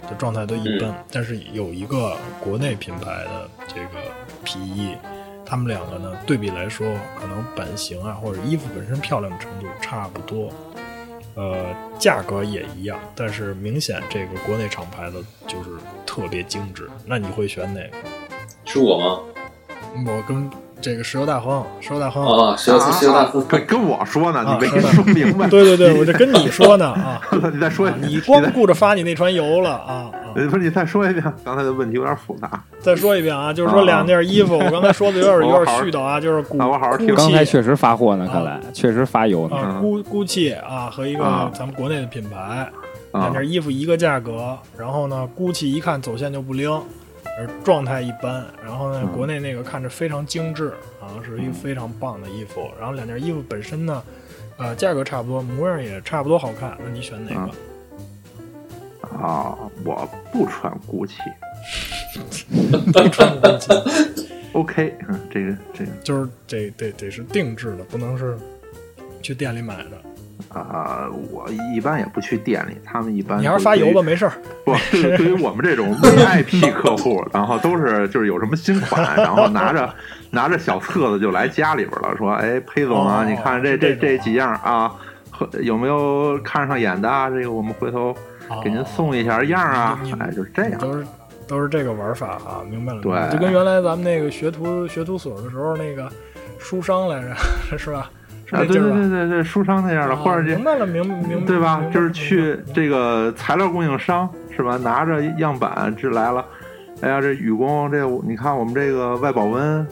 的状态都一般，但是有一个国内品牌的这个皮衣。他们两个呢，对比来说，可能版型啊，或者衣服本身漂亮的程度差不多，呃，价格也一样，但是明显这个国内厂牌的就是特别精致。那你会选哪个？是我吗？我跟这个石油大亨，石油大亨，啊，石油石油大亨，跟跟我说呢，啊你没说明白。对对对，我就跟你说呢啊，你再说一啊遍，你光顾着发你那船油了啊啊！不是你再说一遍，刚才的问题有点复杂。再说一遍啊，就是说两件衣服，我刚才说的有点有点絮叨啊，就是古那我好好听刚才确实发货呢，看来确实发油呢。啊，估估气啊和一个啊咱们国内的品牌，啊两件衣服一个价格，然后呢，估计一看走线就不灵，而状态一般，然后呢，嗯国内那个看着非常精致啊，是一个非常棒的衣服，然后两件衣服本身呢，呃，价格差不多，模样也差不多好看，那你选哪个？啊，我不穿 GUCCI。不穿估计 OK，嗯，这个这个就是得得得是定制的，不能是去店里买的。啊、我一般也不去店里，他们一般你还是发邮吧，没事儿。不，对对于 我们这种 VIP 客户，然后都是就是有什么新款，然后拿着 拿着小册子就来家里边了，说，哎，裴总啊，哦你看这这这这几样啊，和有没有看上眼的啊？这个我们回头给您送一下样啊你，哎，就是这样。都是都是这个玩法啊，明白了。对就跟原来咱们那个学徒学徒所的时候那个书商来着，是吧？是啊，对对？对对对，书商那样的，或者这啊明白了，明明对吧？就是去这个材料供应商是吧？拿着样板这来了，哎呀，这雨工这你看我们这个外保温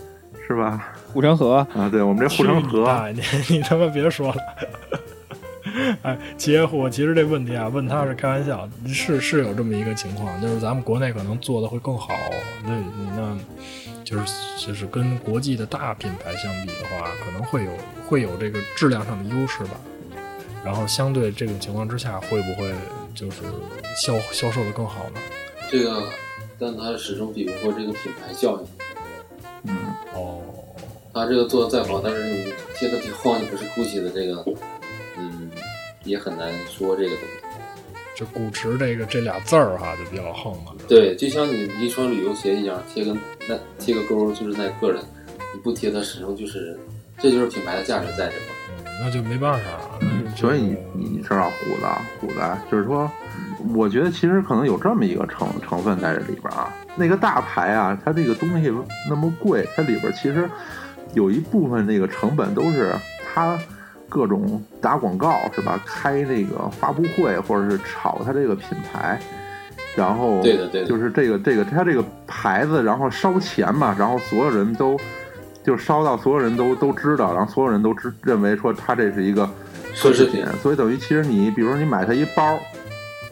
是吧？护城河啊，对我们这护城河，哎，你你他妈别说了。哎，结果其实这问题啊，问他是开玩笑，是是有这么一个情况，就是咱们国内可能做的会更好，那那就是就是跟国际的大品牌相比的话，可能会有会有这个质量上的优势吧。然后相对这种情况之下，会不会就是销销售的更好呢？这个，但它始终比不过这个品牌效应。嗯，哦，他这个做的再好，但是你贴的后你不是 GUCCI 的这个，嗯，也很难说这个东西。就古驰这个这俩字儿哈，就比较横了。对，就像你一双旅游鞋一样，贴个那贴个勾儿就是耐个人，你不贴它始终就是，这就是品牌的价值在这块儿。嗯，那就没办法了。所以你你知道虎子虎子，就是说，我觉得其实可能有这么一个成成分在这里边啊。那个大牌啊，它这个东西那么贵，它里边其实有一部分那个成本都是它各种打广告是吧？开那个发布会或者是炒它这个品牌，然后对的对的就是这个这个它这个牌子，然后烧钱嘛，然后所有人都就烧到所有人都都知道，然后所有人都知认为说它这是一个奢侈品所以等于其实你比如说你买它一包，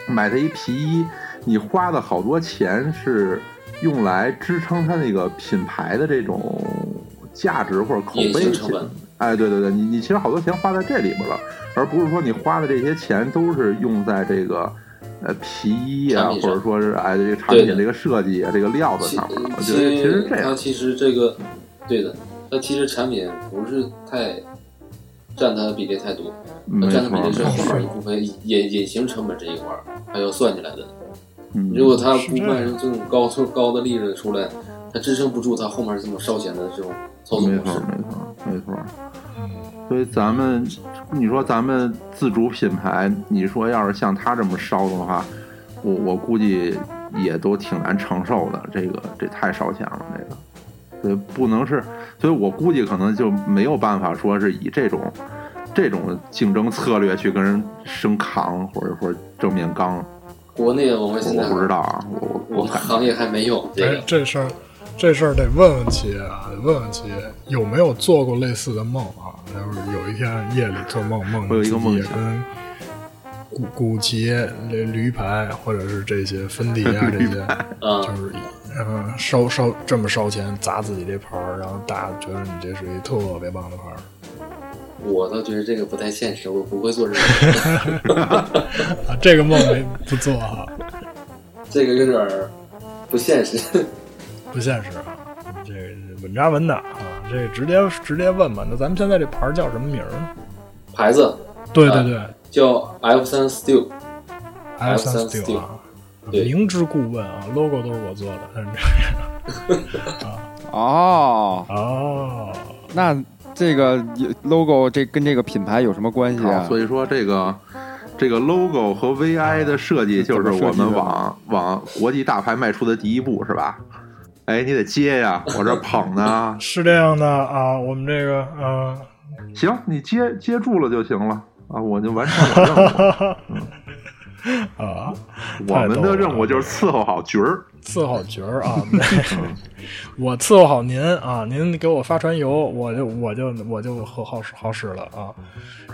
买它一皮衣，你花的好多钱是用来支撑它那个品牌的这种价值或者口碑形成本。哎，对对对，你你其实好多钱花在这里边了，而不是说你花的这些钱都是用在这个呃皮衣啊，或者说是哎这个产品这个设计啊这个料子上面了。我觉得其实这样，它其实这个，对的，它其实产品不是太占它的比例太多，它占的比例是后面一，部分隐隐形成本这一块儿还要算进来的。嗯，如果它不卖出这种高出高的利润出来，它支撑不住它后面这么烧钱的这种操作没模式。错没错没错。嗯，所以咱们，你说咱们自主品牌，你说要是像他这么烧的话，我我估计也都挺难承受的。这个这太烧钱了，这个。所以不能是，所以我估计可能就没有办法说是以这种这种竞争策略去跟人生扛或者或者正面刚，国内我们现在我不知道啊，我我我行业还没有这这事儿，这事儿得问问企业啊，得问问企业有没有做过类似的梦啊？要是有一天夜里做梦，梦我有一个自己也梦想跟古古奇、这驴牌或者是这些芬迪啊这些，啊。就是嗯烧烧这么烧钱砸自己这牌儿，然后大家觉得你这是一特别棒的牌儿。我倒觉得这个不太现实，我不会做这个，啊，这个梦没不做哈、这个有点不现实。不现实啊。这稳扎稳打啊，这直接直接问吧。那咱们现在这牌儿叫什么名儿呢？牌子啊对对对，叫 F 三 Steel，F 三 F3 Steel 啊，对明知故问啊，logo 都是我做的，但是这样 啊 哦，哦，那这个 logo 这跟这个品牌有什么关系啊，？所以说这个这个 logo 和 VI 的设计就是我们往往国际大牌迈出的第一步，是吧？哎，你得接呀，我这捧呢 是这样的啊，我们这个呃，行，你接接住了就行了啊，我就完成我任务。啊，我们的任务就是伺候好局儿。伺候角儿啊，我伺候好您啊，您给我发船邮，我就我就我就好好使好使了啊。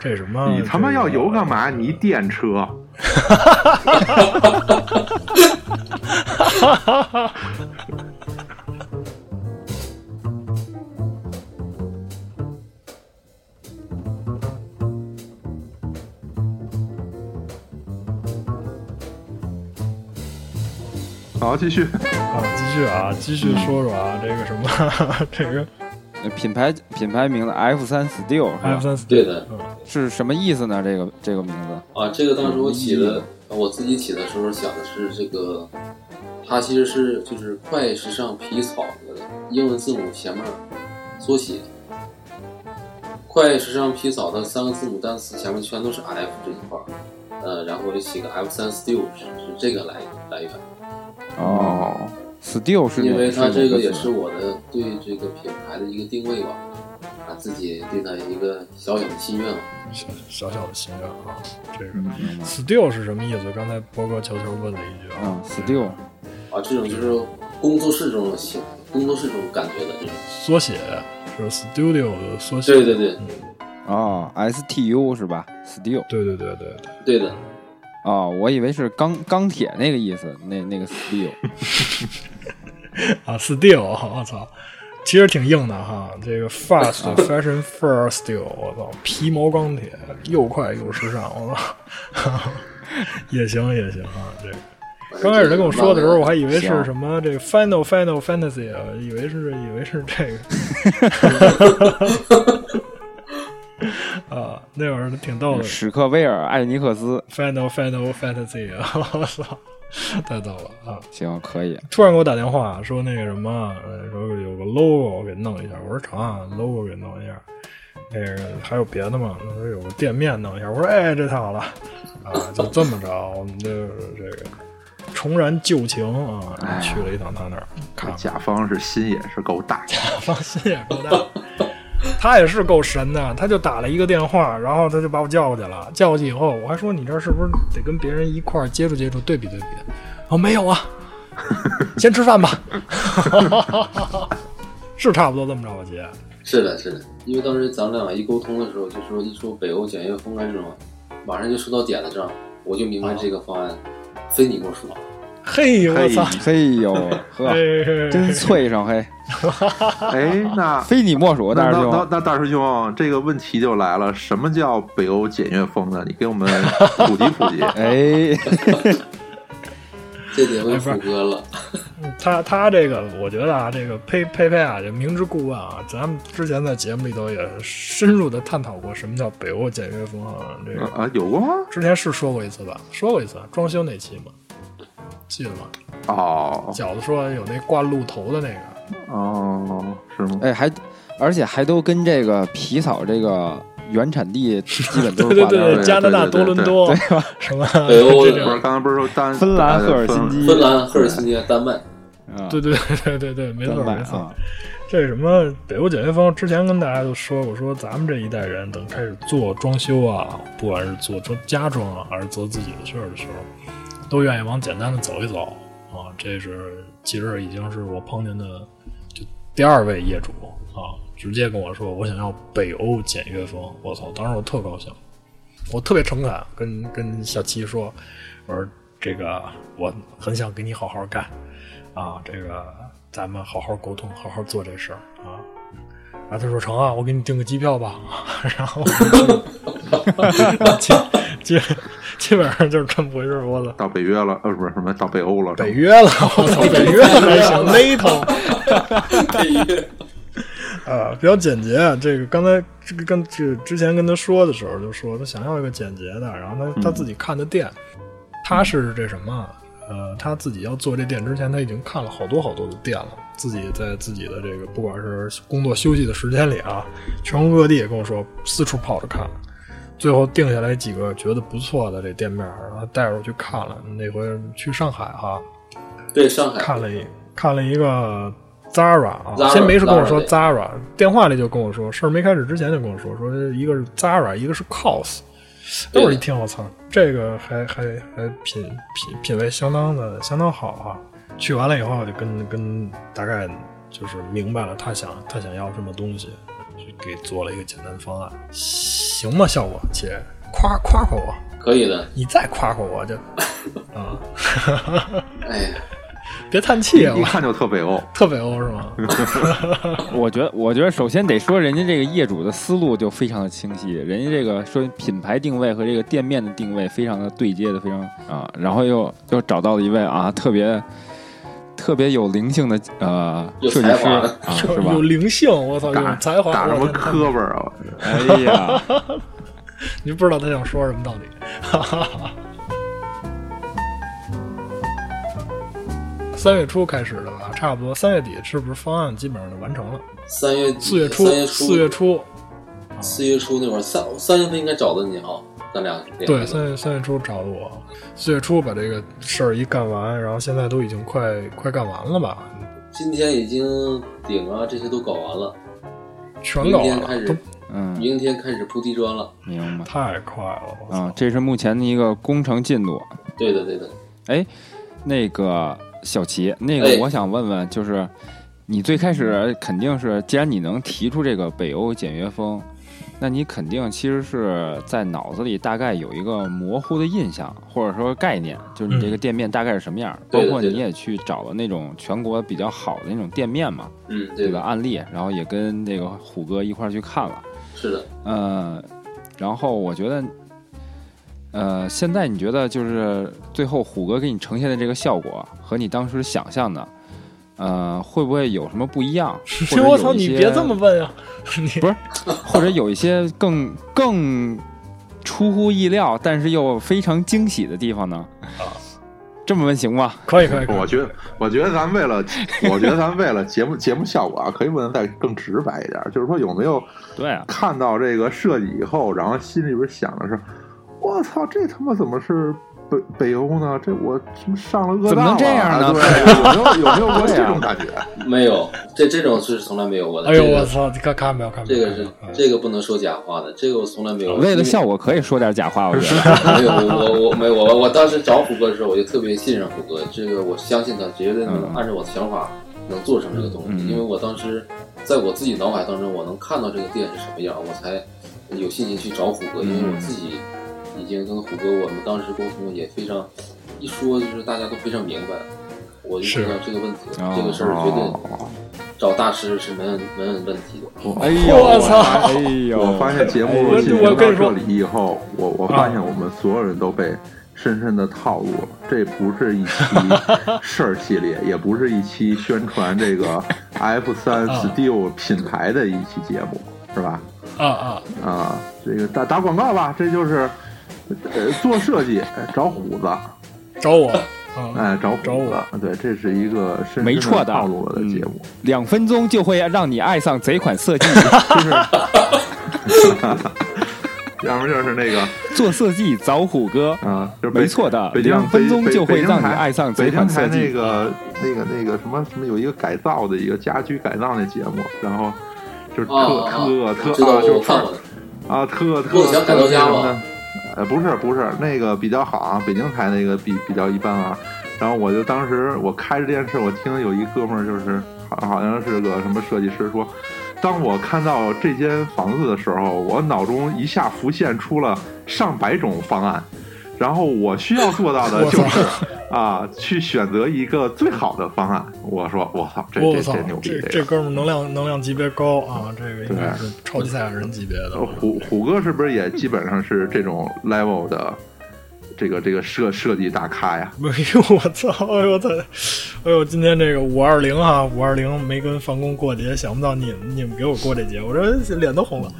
这什么？你他妈要油干嘛？嘛？你一电车，好，继续。啊，继续啊，继续说说啊，这个什么，这个呃品牌品牌名字 F 三 Steel 是 F 吧？三四对的嗯是什么意思呢？这个这个名字啊，这个当时我起的，我自己起的时候想的是这个，它其实是就是快时尚皮草的英文字母前面缩写。快时尚皮草的三个字母单词前面全都是 F 这一块儿，呃，然后我就起个 F 三 Steel 是是这个来来源，哦，Steel 是因为它这个也是我的对这个品牌的一个定位吧，把，自己对它一个小小的心愿吧。小小小的心愿啊，这个嗯 Still 是什么意思？刚才波哥悄悄问了一句啊啊，，Steel 啊，这种就是工作室这种型，工作室这种感觉的这种。缩写是 Studio 的缩写。对对对哦，STU 是吧？Steel 对对对对对，对的，哦，我以为是钢钢铁那个意思，那那个 Steel 啊，steel，我操，其实挺硬的哈。这个 Fast Fashion Fur Steel，我操，皮毛钢铁，又快又时尚，我操，也行也行啊。这个刚开始他跟我说的时候，我还以为是什么这个 Final Final Fantasy 啊，以为是以为是这个。啊，那会儿挺逗的史克威尔艾尼克斯，，Final Final Fantasy，我操，太逗了啊！行，可以。突然给我打电话说那个什么，呃说有个 logo 给弄一下，我说成啊，logo 给弄一下。那个还有别的吗？他说有个店面弄一下，我说哎，这太好了啊！就这么着，我们就是这个重燃旧情啊，去了一趟他那儿看看。甲方是心也是够大，甲方心也够大。他也是够神的，他就打了一个电话，然后他就把我叫过去了。叫过去以后，我还说你这是不是得跟别人一块儿接触接触，对比对比？哦，没有啊，先吃饭吧。是差不多这么着吧，姐？是的，是的，因为当时咱俩一沟通的时候，就说一说北欧简约风啊这种，马上就说到点子上，我就明白这个方案非你莫属。嘿，我操！嘿呦 呵，嘿真脆上嘿，哎，那 非你莫属，那那那大师兄。那大师兄，这个问题就来了，什么叫北欧简约风呢？你给我们普及普及。哎，这得问虎哥了。他他这个，我觉得啊，这个佩佩佩啊，这明知故问啊，咱们之前在节目里头也深入的探讨过什么叫北欧简约风啊。这个啊，有过吗？之前是说过一次吧？说过一次，装修那期嘛，记得吗？哦饺子说有那挂鹿头的那个，哦，是吗？哎，还而且还都跟这个皮草这个原产地基本都对对对，是挂钩的，加拿大多伦多，对吧？什么北欧的这种不是，刚才不是说丹芬兰、赫尔辛芬基、芬兰、赫尔辛基、丹麦，啊对对对对对，没错没错啊，这什么北欧简约风，之前跟大家都说过，说咱们这一代人等开始做装修啊，不管是做装家装啊，还是做自己的事儿的时候，都愿意往简单的走一走啊。这是其实已经是我碰见的就第二位业主啊，直接跟我说我想要北欧简约风，我操！当时我特高兴，我特别诚恳跟跟小七说，我说这个我很想跟你好好干啊，这个咱们好好沟通，好好做这事儿啊。然后他说成啊，我给你订个机票吧。然后 基基本上就是这么回事儿，我操。到北约了，呃，不是什么到北欧了，北约了，我操，北约还行，NATO，北约啊，比较简洁。这个刚才这个跟这个之前跟他说的时候就说他想要一个简洁的，然后他他自己看的店，他是这什么？呃，他自己要做这店之前，他已经看了好多好多的店了，自己在自己的这个不管是工作休息的时间里啊，全国各地跟我说四处跑着看，最后定下来几个觉得不错的这店面，然后带着我去看了。那回去上海哈、对上海看了一看了一个 Zara 啊 Zara，先没事跟我说 Zara，Zara，电话里就跟我说，事儿没开始之前就跟我说，说一个是 Zara，一个是 COS。对都是一听我操，这个还还还品品品味相当的相当好啊！去完了以后，我就跟跟大概就是明白了，他想他想要什么东西，就给做了一个简单的方案，行吗？效果姐，夸夸夸我，可以的。你再夸夸我就 啊，哎呀，别叹气啊！一看就特北欧。特北欧是吗？我觉得，我觉得首先得说，人家这个业主的思路就非常的清晰，人家这个说品牌定位和这个店面的定位非常的对接的非常啊，然后又又找到了一位啊特别特别有灵性的呃有设计师才华的啊，是吧有？灵性，我操，有才华，打什么磕巴啊？哎呀，你不知道他想说什么到底。三月初开始的吧，差不多三月底是不是方案基本上就完成了？三月底四月初四月初，四月初那会儿，三三月份应该找的你哈，咱俩聊对，的三月三月初找的我，四月初把这个事儿一干完，然后现在都已经快快干完了吧，今天已经顶啊这些都搞完了，全搞完了，明天开始都，嗯，明天开始铺地砖了。明白太快了，啊，这是目前的一个工程进度。对的，对的。哎，那个小齐，那哎个我想问问，就是你最开始肯定是，既然你能提出这个北欧简约风，那你肯定其实是在脑子里大概有一个模糊的印象，或者说概念，就是你这个店面大概是什么样。包括你也去找了那种全国比较好的那种店面嘛，嗯，这个对的，案例，然后也跟那个虎哥一块儿去看了。是的。呃，然后我觉得，呃，现在你觉得就是最后虎哥给你呈现的这个效果和你当时想象的，呃，会不会有什么不一样？我操，你别这么问啊！你不是，或者有一些更更出乎意料，但是又非常惊喜的地方呢？这么问行吗？可以可以，可以我觉得，我觉得咱为了，我觉得咱为了节目节目效果啊，可以问的再更直白一点，就是说有没有对啊，看到这个设计以后，然后心里边想的是，我操，这他妈怎么是北北欧呢？这我他妈上了恶怎么能这样呢啊对，有没有有没有过这种感觉？没有，这这种是从来没有过的。哎呦这个我操，看看没有看没有？这个是这个不能说假话的，这个我从来没有。为了效果可以说点假话，我觉得。没有，我我没有，我我当时找虎哥的时候，我就特别信任虎哥，这个我相信他绝对能嗯按照我的想法能做成这个东西，因为我当时在我自己脑海当中，我能看到这个店是什么样，我才有信心去找虎哥，因为我自己已经跟虎哥我们当时沟通也非常，一说就是大家都非常明白，我就知道这个问题，哦这个事儿绝对哦，找大师是没问没问问题的。哎呦，我操哎呦，我发现节目我进行到我跟你说这里以后，我我发现我们所有人都被深深的套路了。这不是一期事儿系列，也不是一期宣传这个 F 三啊 Steel 品牌的一期节目，是吧？啊啊！啊，这个打打广告吧，这就是呃做设计哎找虎子，找我啊！哎找找我虎子，对，这是一个深深没错的套路了的节目。两分钟就会让你爱上贼款设计。就是 要么就是那个做设计找虎哥，啊，就是北没错的，两分钟北就会让你爱上这北京台款设计。那个那个那个什么什么有一个改造的一个家居改造那节目，然后就是特、特特啊，就是啊特特梦想改造家吗特那什么的呃，不是不是，那个比较好啊，北京台那个比比较一般啊。然后我就当时我开着电视，我听有一哥们儿就是好好像是个什么设计师说，当我看到这间房子的时候，我脑中一下浮现出了上百种方案，然后我需要做到的就是啊，去选择一个最好的方案。我说我操，这这这牛，逼这哥们能量能量级别高啊，这个应该是超级赛亚人级别的呃。虎虎哥是不是也基本上是这种 level 的这个这个设设计大咖呀？没有，我操！哎呦我操！哎呦，今天这个五二零啊，五二零没跟房工过节，想不到你们你们给我过这节，我这脸都红了。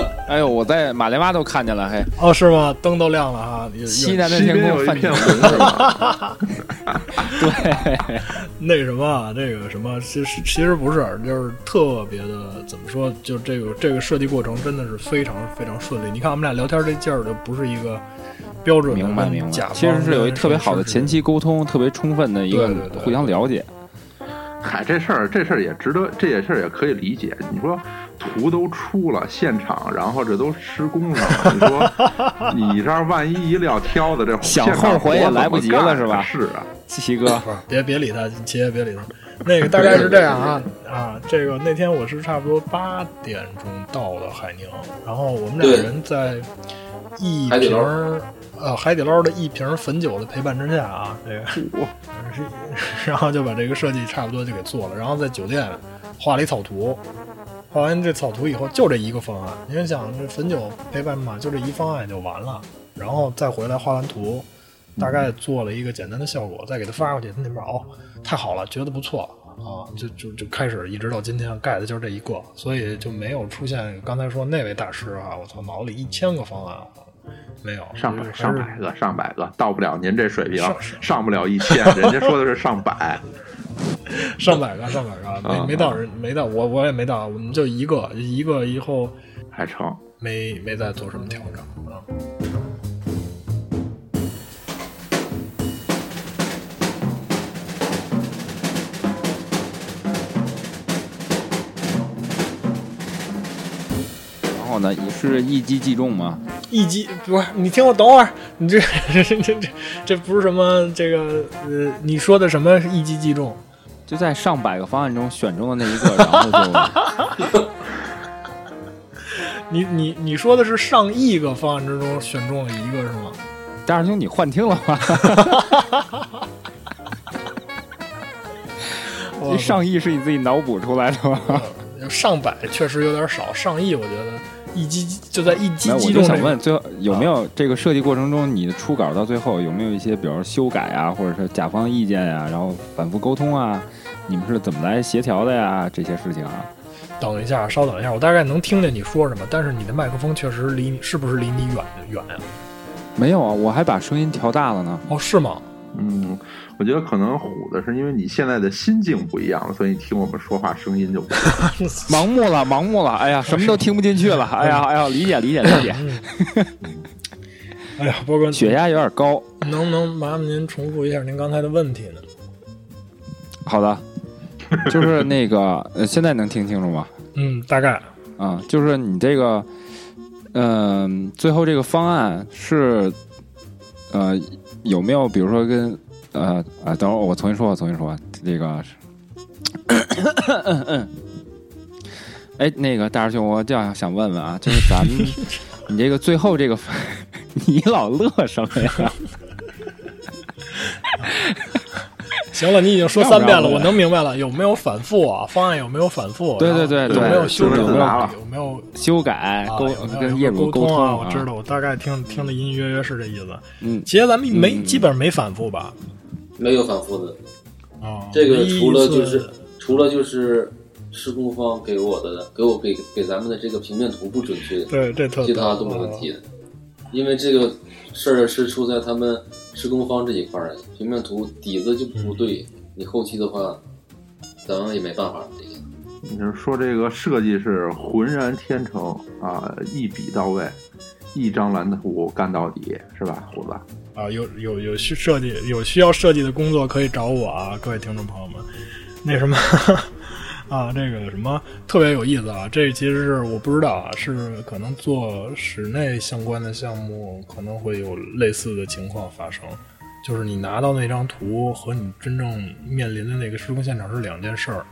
哎呦，我在马连洼都看见了，嘿，哦，是吗？灯都亮了哈。有有西南的天空泛起一片红是吧？对，那什么啊，这个什么，其实其实不是，就是特别的，怎么说？就这个这个设计过程真的是非常非常顺利。你看我们俩聊天这劲儿，就不是一个标准的明白明白其实是有一特别好的前期沟通，特别充分的一个互相了解。嗨，这事儿这事儿也值得，这也事儿也可以理解。你说图都出了，现场，然后这都施工上了，你说 你这儿万一一撂挑子，这后悔也来不及了是吧是啊，七七哥，别别理他，七爷别理他。那个大概是这样啊啊，这个那天我是差不多八点钟到的海宁，然后我们俩对人在一海底捞。瓶儿呃海底捞的一瓶汾酒的陪伴之下啊，这个是，然后就把这个设计差不多就给做了，然后在酒店画了一草图，画完这草图以后就这一个方案，因为想这汾酒陪伴嘛，就这一方案就完了，然后再回来画完图，大概做了一个简单的效果，再给他发过去，他那边哦太好了，觉得不错啊，就就就开始一直到今天盖的就是这一个，所以就没有出现刚才说那位大师啊，我操脑子里一千个方案。没有上百上百个上百个，到不了您这水平上上，不了一千，人家说的是上百。上百个，上百个，啊没没到人，没到我我也没到，我们就一个一个，以后还成。没没再做什么调整啊。后呢，也是一击即中嘛。一击不是你听我等会儿，你这这这这这不是什么这个呃，你说的什么一击即中？就在上百个方案中选中的那一个，然后就 你你你说的是上亿个方案之中选中了一个是吗？大师兄你幻听了吗？我这上亿是你自己脑补出来的吗？上百确实有点少，上亿我觉得一击就在一击没有，我就想问，最后有没有这个设计过程中，你的初稿到最后有没有一些，比如修改啊，或者是甲方意见呀、然后反复沟通啊？你们是怎么来协调的呀？这些事情啊？等一下，稍等一下，我大概能听见你说什么，但是你的麦克风确实离你是不是离你远远呀？没有啊，我还把声音调大了呢。哦，是吗？嗯，我觉得可能虎的是因为你现在的心境不一样了，所以你听我们说话声音就不一样。盲目了，盲目了，哎呀，什么都听不进去了，哎呀，哎呀，理解理解理解，哎呀，波哥，血压有点高。能不能麻烦您重复一下您刚才的问题呢？好的，就是那个，呃，现在能听清楚吗？嗯，大概啊，就是你这个，嗯、最后这个方案是，呃，有没有比如说跟，呃啊，等会儿我重新说，我重新说，这个是，哎，那个大师兄，我这样想问问啊，就是咱们 你这个最后这个，你老乐什么呀？行了，你已经说三遍了，我我能明白了。有没有反复啊？方案有没有反复？对对对有没有修正？就是自答了有没有修改沟跟业主沟通啊？我啊知道，我大概听听的隐隐约约是这意思。嗯，其实咱们没嗯基本上没反复吧？没有反复的。啊，这个除了就是除了就是施工方给我的给我给给咱们的这个平面图不准确，对这其他都没问题的。因为这个事儿是出在他们施工方这一块儿，平面图底子就不对，你后期的话，咱们也没办法。这个你是说这个设计是浑然天成啊，一笔到位，一张蓝图干到底，是吧，虎子？啊，有有有需设计有需要设计的工作可以找我啊，各位听众朋友们。那什么啊，这个什么特别有意思啊，这其实是我不知道啊，是可能做室内相关的项目可能会有类似的情况发生，就是你拿到那张图和你真正面临的那个施工现场是两件事儿。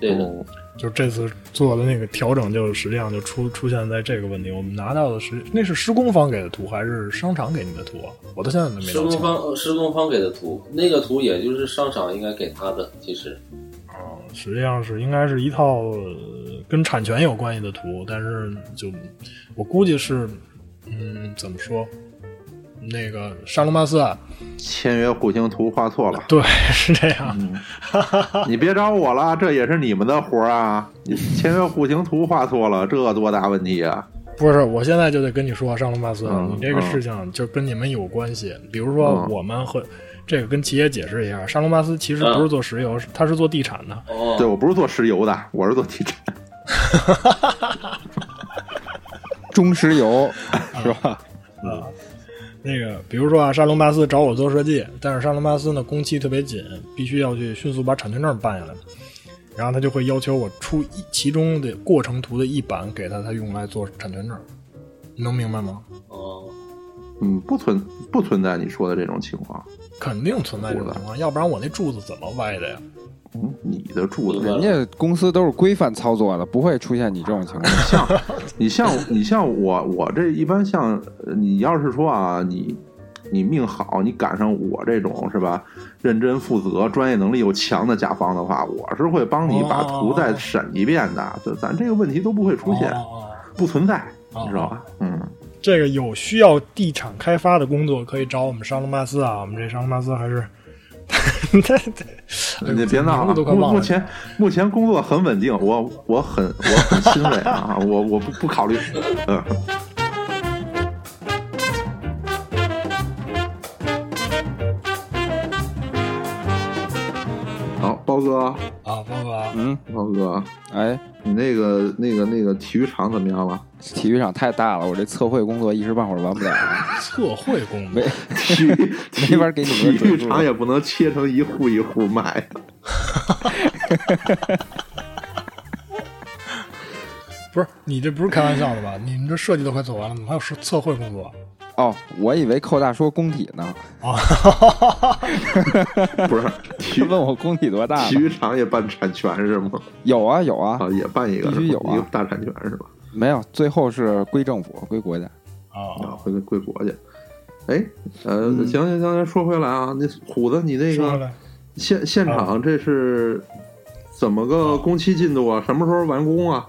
对的，哦就这次做的那个调整，就实际上就出出现在这个问题。我们拿到的是那是施工方给的图，还是商场给你的图啊？我到现在都没施工。方呃施工方给的图，那个图也就是商场应该给他的，其实啊，实际上是应该是一套呃跟产权有关系的图，但是就我估计是，嗯，怎么说？那个沙龙巴斯啊，签约户型图画错了，对，是这样。你别找我了，这也是你们的活儿啊！你签约户型图画错了，这多大问题啊！不是，我现在就得跟你说，沙龙巴斯，嗯你这个事情就跟你们有关系。比如说，嗯我们和这个跟企业解释一下，沙龙巴斯其实不是做石油，它是做地产的。哦，对我不是做石油的，我是做地产。中石油是吧？啊，那个，比如说啊，沙龙巴斯找我做设计，但是沙龙巴斯呢工期特别紧，必须要去迅速把产权证办下来，然后他就会要求我出一其中的过程图的一版给他，他用来做产权证。你能明白吗？哦，嗯，不存不存在你说的这种情况。肯定存在这种情况，要不然我那柱子怎么歪的呀？嗯，你的柱子人家公司都是规范操作的，不会出现你这种情况。像你像你像我我这一般像呃你要是说啊，你你命好，你赶上我这种是吧，认真负责、专业能力又强的甲方的话，我是会帮你把图再审一遍的，就咱这个问题都不会出现，哦哦哦不存在，哦你知道吧？嗯，这个有需要地产开发的工作，可以找我们沙龙巴斯啊。我们这沙龙巴斯还是，对对，你别闹了，目前目前工作很稳定，我我很我很欣慰啊，我我不不考虑，嗯。好，包哥，啊，包哥，嗯，包哥，哎，你那个那个那个体育场怎么样了？体育场太大了，我这测绘工作一时半会儿完不了。测绘工作没，体育 没法给你们体育场也不能切成一户一户卖。不是你这不是开玩笑的吧？你们这设计都快做完了，怎么还有测测绘工作？哦，我以为寇大说工体呢，啊，不是体他问我工体多大？体育场也办产权是吗？有啊有啊啊，，也办一个，必须有啊一个大产权是吧？没有，最后是归政府归国家。啊，啊，回归国家。哎，呃，行行行，说回来啊，那虎子，你那个现现场这是怎么个工期进度啊？什么时候完工啊？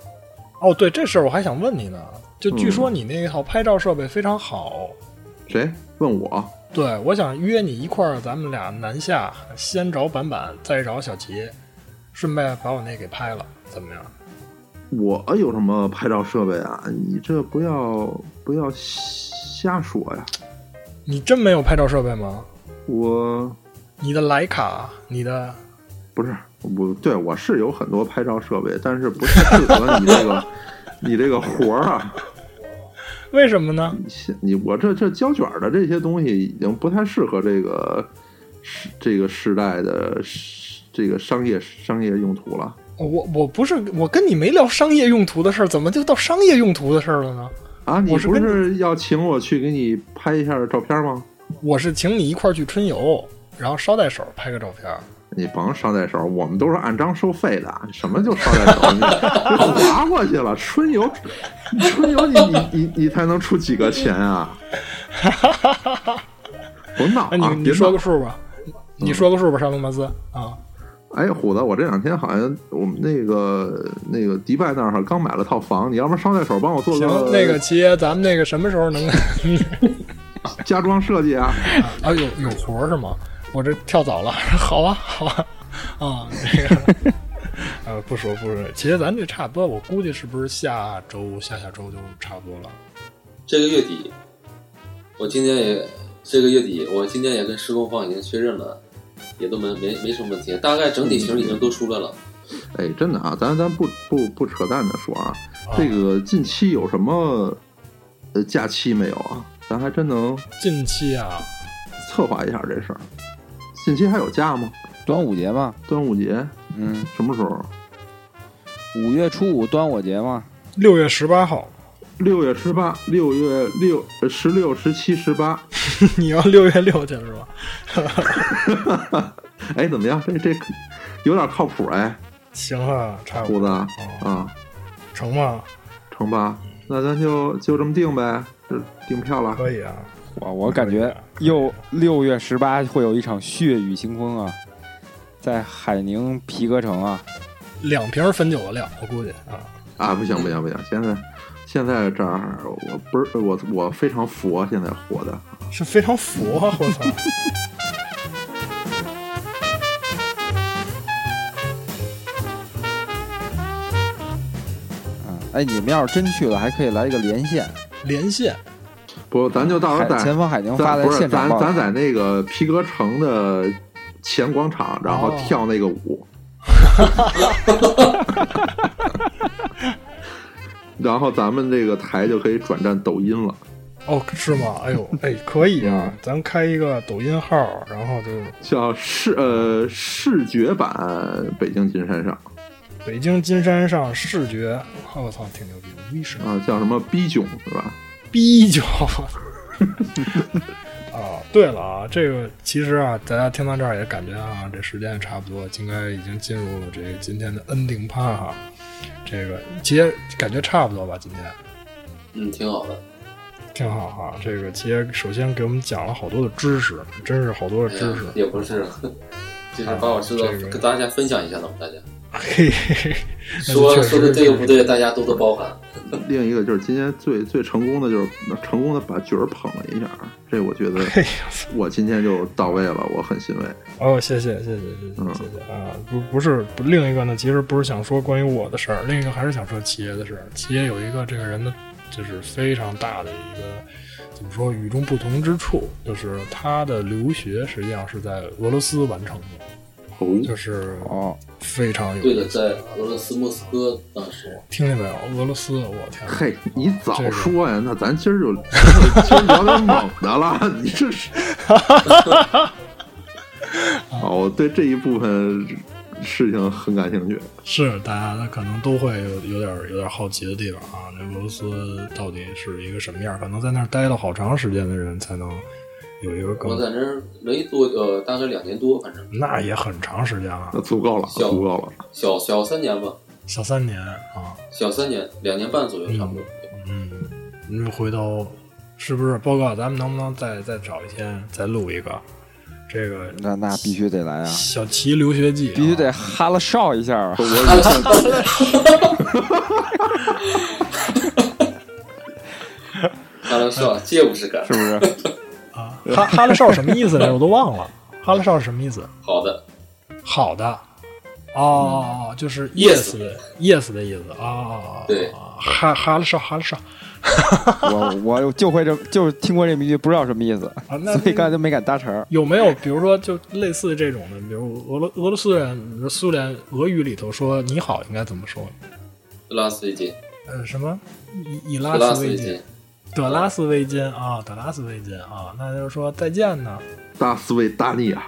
哦，对这事儿我还想问你呢。就据说你那一套拍照设备非常好，谁问我？对我想约你一块儿，咱们俩南下，先找板板，再找小齐，顺便把我那给拍了，怎么样？我有什么拍照设备啊？你这不要不要瞎说呀！你真没有拍照设备吗？我你的徕卡，你的不是我，对我是有很多拍照设备，但是不太适合你这个 你这个活儿啊。为什么呢？你你我这这胶卷的这些东西已经不太适合这个时这个时代的这个商业商业用途了。我我不是我跟你没聊商业用途的事儿，怎么就到商业用途的事儿了呢？啊，你不是要请我去给你拍一下照片吗？我是请你一块儿去春游，然后捎带手拍个照片。你甭捎带手，我们都是按章收费的。什么就捎带手？你 你划过去了，春游，春游你你你你才能出几个钱啊？甭闹、啊！你你说个数吧，你说个数吧，沙龙巴斯啊。哎，虎子，我这两天好像我们那个那个迪拜那儿刚买了套房，你要不然捎带手帮我做行，那个齐爷，咱们那个什么时候能 家装设计啊？啊？有有活儿是吗？我这跳早了，好啊，好啊，啊，这个呃，不说不说，其实咱这差不多，我估计是不是下周下下周就差不多了。这个月底，我今天也这个月底，我今天也跟施工方已经确认了，也都没没没什么问题，大概整体型已经都出来了。哎，真的啊，咱咱不不不扯淡的说啊，啊这个近期有什么呃假期没有啊？咱还真能近期啊，策划一下这事儿。近期还有假吗？端午节嘛，端午节嗯，什么时候？五月初五端午节吗，六月十八号，六月十八，六月六呃十六、十七、十八。你要六月六去是吧？哎，怎么样？这这有点靠谱哎，行啊，差不多虎子哦啊，成吗？成吧？那咱就就这么定呗，就订票了。可以啊，我我感觉又六月十八会有一场血雨腥风啊，在海宁皮革城啊，两瓶汾酒的量，我估计啊，啊，不行不行不行！现在现在这儿我不是我我非常佛，现在活的是非常佛，啊我操！嗯，哎，你们要是真去了，还可以来一个连线，连线不，咱就到时候在前方海宁发的现场。咱咱在那个皮革城的前广场，然后哦跳那个舞，然后咱们这个台就可以转战抖音了，哦，是吗？哎呦，哎，可以啊，咱开一个抖音号，然后就叫视呃视觉版北京金山上北京金山上视觉，我操，挺牛逼的，威神啊，叫什么逼囧是吧？逼囧 啊，对了啊，这个其实啊，大家听到这儿也感觉啊，这时间也差不多，应该已经进入了这个今天的 ending part 哈。这个其实感觉差不多吧，今天嗯，挺好的。挺好哈。这个其实首先给我们讲了好多的知识，真是好多的知识。也不是，就是把我知道啊这个跟大家分享一下呢，大家 说说的对不对，大家多多包涵。另一个就是今天最最成功的就是成功的把角儿捧了一下，这我觉得嘿，我今天就到位了，我很欣慰。哦，谢谢谢谢谢谢嗯谢谢啊！不不是不，另一个呢，其实不是想说关于我的事儿，另一个还是想说企业的事儿。企业有一个这个人的，就是非常大的一个怎么说与众不同之处，就是他的留学实际上是在俄罗斯完成的，哦，就是哦，非常有对的。在俄罗斯莫斯科当时，听见没有？俄罗斯，我天！嘿，你早这个说呀，那咱今儿就 今儿聊点猛的了，你这是。哦，我对这一部分事情很感兴趣。是大家可能都会有有点有点好奇的地方啊，这俄罗斯到底是一个什么样？可能在那儿待了好长时间的人才能有一个更我在那儿没多呃，大概两年多，反正那也很长时间了那，足够了，足够了。小小三年吧，小三年啊，小三年，两年半左右差不多。嗯，你回头是不是报告？咱们能不能再再找一天再录一个这个那那必须得来啊，小齐留学记啊、必须得哈了哨一下啊！哈了是吧？借不 是干是。不是？啊，哈哈拉少什么意思来？我都忘了，哈拉少是什么意思？好的，好的，哦，就是 yes 的 yes 的意思啊。对哈哈拉少，哈了少我我就会这，就是听过这么一句，不知道什么意思，啊。那所以刚才就没敢搭茬儿。有没有比如说就类似这种的？比如俄罗俄罗斯人，比如苏联俄语里头说你好应该怎么说？拉斯维金，呃，什么以以拉斯维金斯维金，，德拉斯维金啊，德拉斯维金啊，那就是说再见呢。达斯维达尼亚，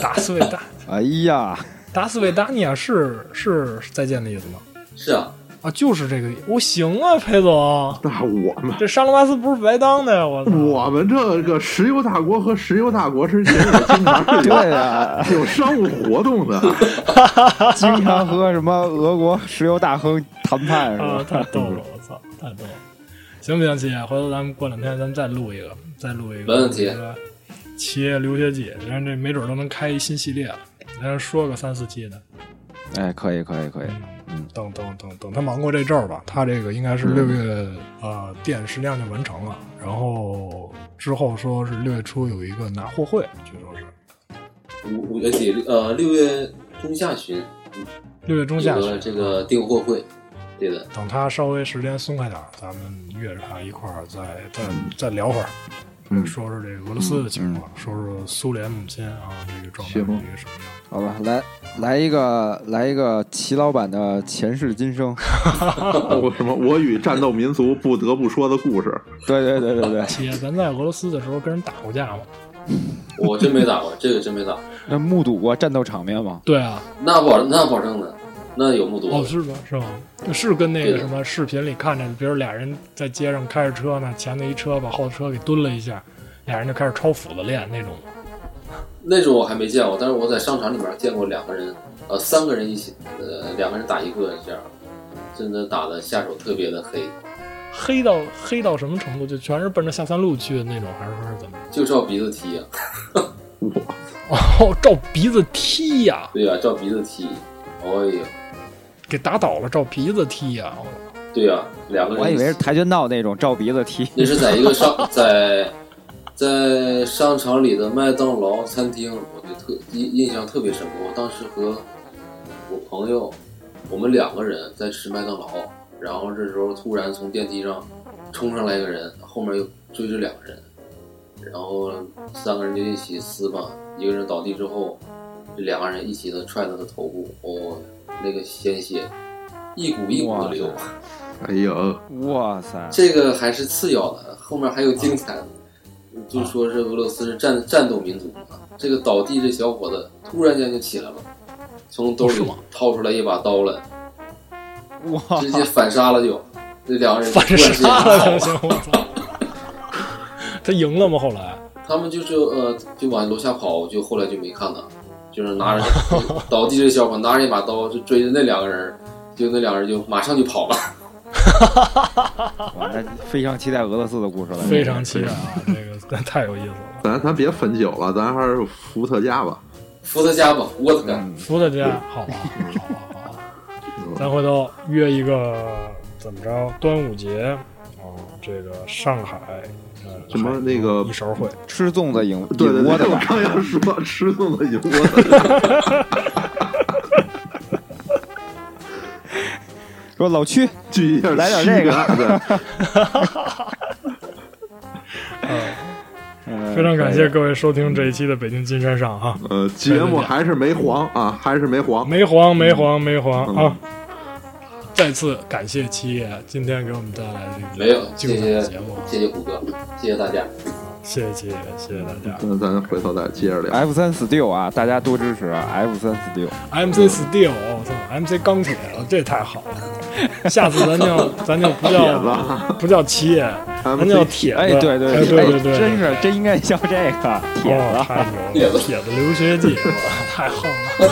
达斯维达哎呀，达斯维达尼亚是是再见的意思吗？是啊，啊，就是这个，我行啊，裴总，那我们这沙龙巴斯不是白当的呀，我！我们这个石油大国和石油大国之间也经常是有 对呀，有商务活动的。经常和什么俄国石油大亨谈判是啊，吧？太逗了，我操，太逗了。行不行，七爷？回头咱们过两天咱们再录一个，再录一个。没问题这个企业留学记，咱这没准都能开一新系列了。咱说个三四期的。哎，可以可以可以，嗯，等等等等他忙过这阵儿吧，他这个应该是六月、呃店实际上就完成了，然后之后说是六月初有一个拿货会，据说是五五月底呃六月中下旬六月中下有旬这个订货会，对的，等他稍微时间松开点儿，咱们约着他一块儿再再再聊会儿，嗯说说这个俄罗斯的情况，说说苏联目前啊这个状态是一个什么样。好吧，来来一个来一个齐老板的前世今生，我什么？我与战斗民族不得不说的故事。对对对对对，姐，咱在俄罗斯的时候跟人打过架吗？我真没打过，这个真没打。那目睹过战斗场面吗？对啊，那保那保证的，那有目睹哦，是吧？是吗？是跟那个什么视频里看着，比如俩人在街上开着车呢，前头一车把后车给蹲了一下，俩人就开始抄斧子练那种。那种我还没见过，但是我在商场里面见过两个人，呃，三个人一起，呃，两个人打一个这样，真的打的下手特别的黑，黑到黑到什么程度？就全是奔着下三路去的那种，还是说是怎么？就照鼻子踢呀、我哦，照鼻子踢呀、对呀、照鼻子踢，哎呀，给打倒了，照鼻子踢呀、对呀、两个人我以为是跆拳道那种照鼻子踢。那是在一个商在在商场里的麦当劳餐厅，我就特印印象特别深刻。我当时和我朋友，我们两个人在吃麦当劳，然后这时候突然从电梯上冲上来一个人，后面又追着两个人，然后三个人就一起撕吧，一个人倒地之后，这两个人一起的踹他的头部，哦，那个鲜血一股一股的流。哎呦，哇塞！这个还是次要的，后面还有精彩的，就说是俄罗斯是战战斗民族啊。这个倒地这小伙子突然间就起来了，从兜里掏出来一把刀来，哇，直接反杀了就，这两个人就反杀了就行，我操！他赢了吗？后来他们就是呃就往楼下跑，就后来就没看到，就是拿着 倒地这小伙拿着一把刀就追着那两个人，就那两个人就马上就跑了。哇，那非常期待俄罗斯的故事了。非常期待啊，这个那太有意思了。咱咱别分酒了，咱还是伏特加吧。伏特加吧，沃特加，嗯，伏特加，好啊，好啊，好啊！咱回头约一个怎么着？端午节啊，这个上海呃什么那个一勺烩，吃粽子赢对对对，我引窝的吧？刚要说吃粽子赢 说老区，聚一下来点这个 非常感谢各位收听这一期的北京金山上哈，呃，节目还是没黄啊，还是没黄。没黄没黄没黄嗯啊！再次感谢七爷今天给我们带来这个没有个，精彩谢谢的节目，谢谢虎哥，谢谢大家。谢谢七爷，谢谢大家。那咱回头再接着聊。F 三 Steel 啊，大家多支持啊！F 三 Steel，MC Steel，我操，MC 钢铁，这太好了！下次咱就咱就不铁叫子不叫七爷，咱叫铁子。哎，对对哎对对对，真是真应该叫这个铁哦，子。太牛了！铁子留学记，哇太横了。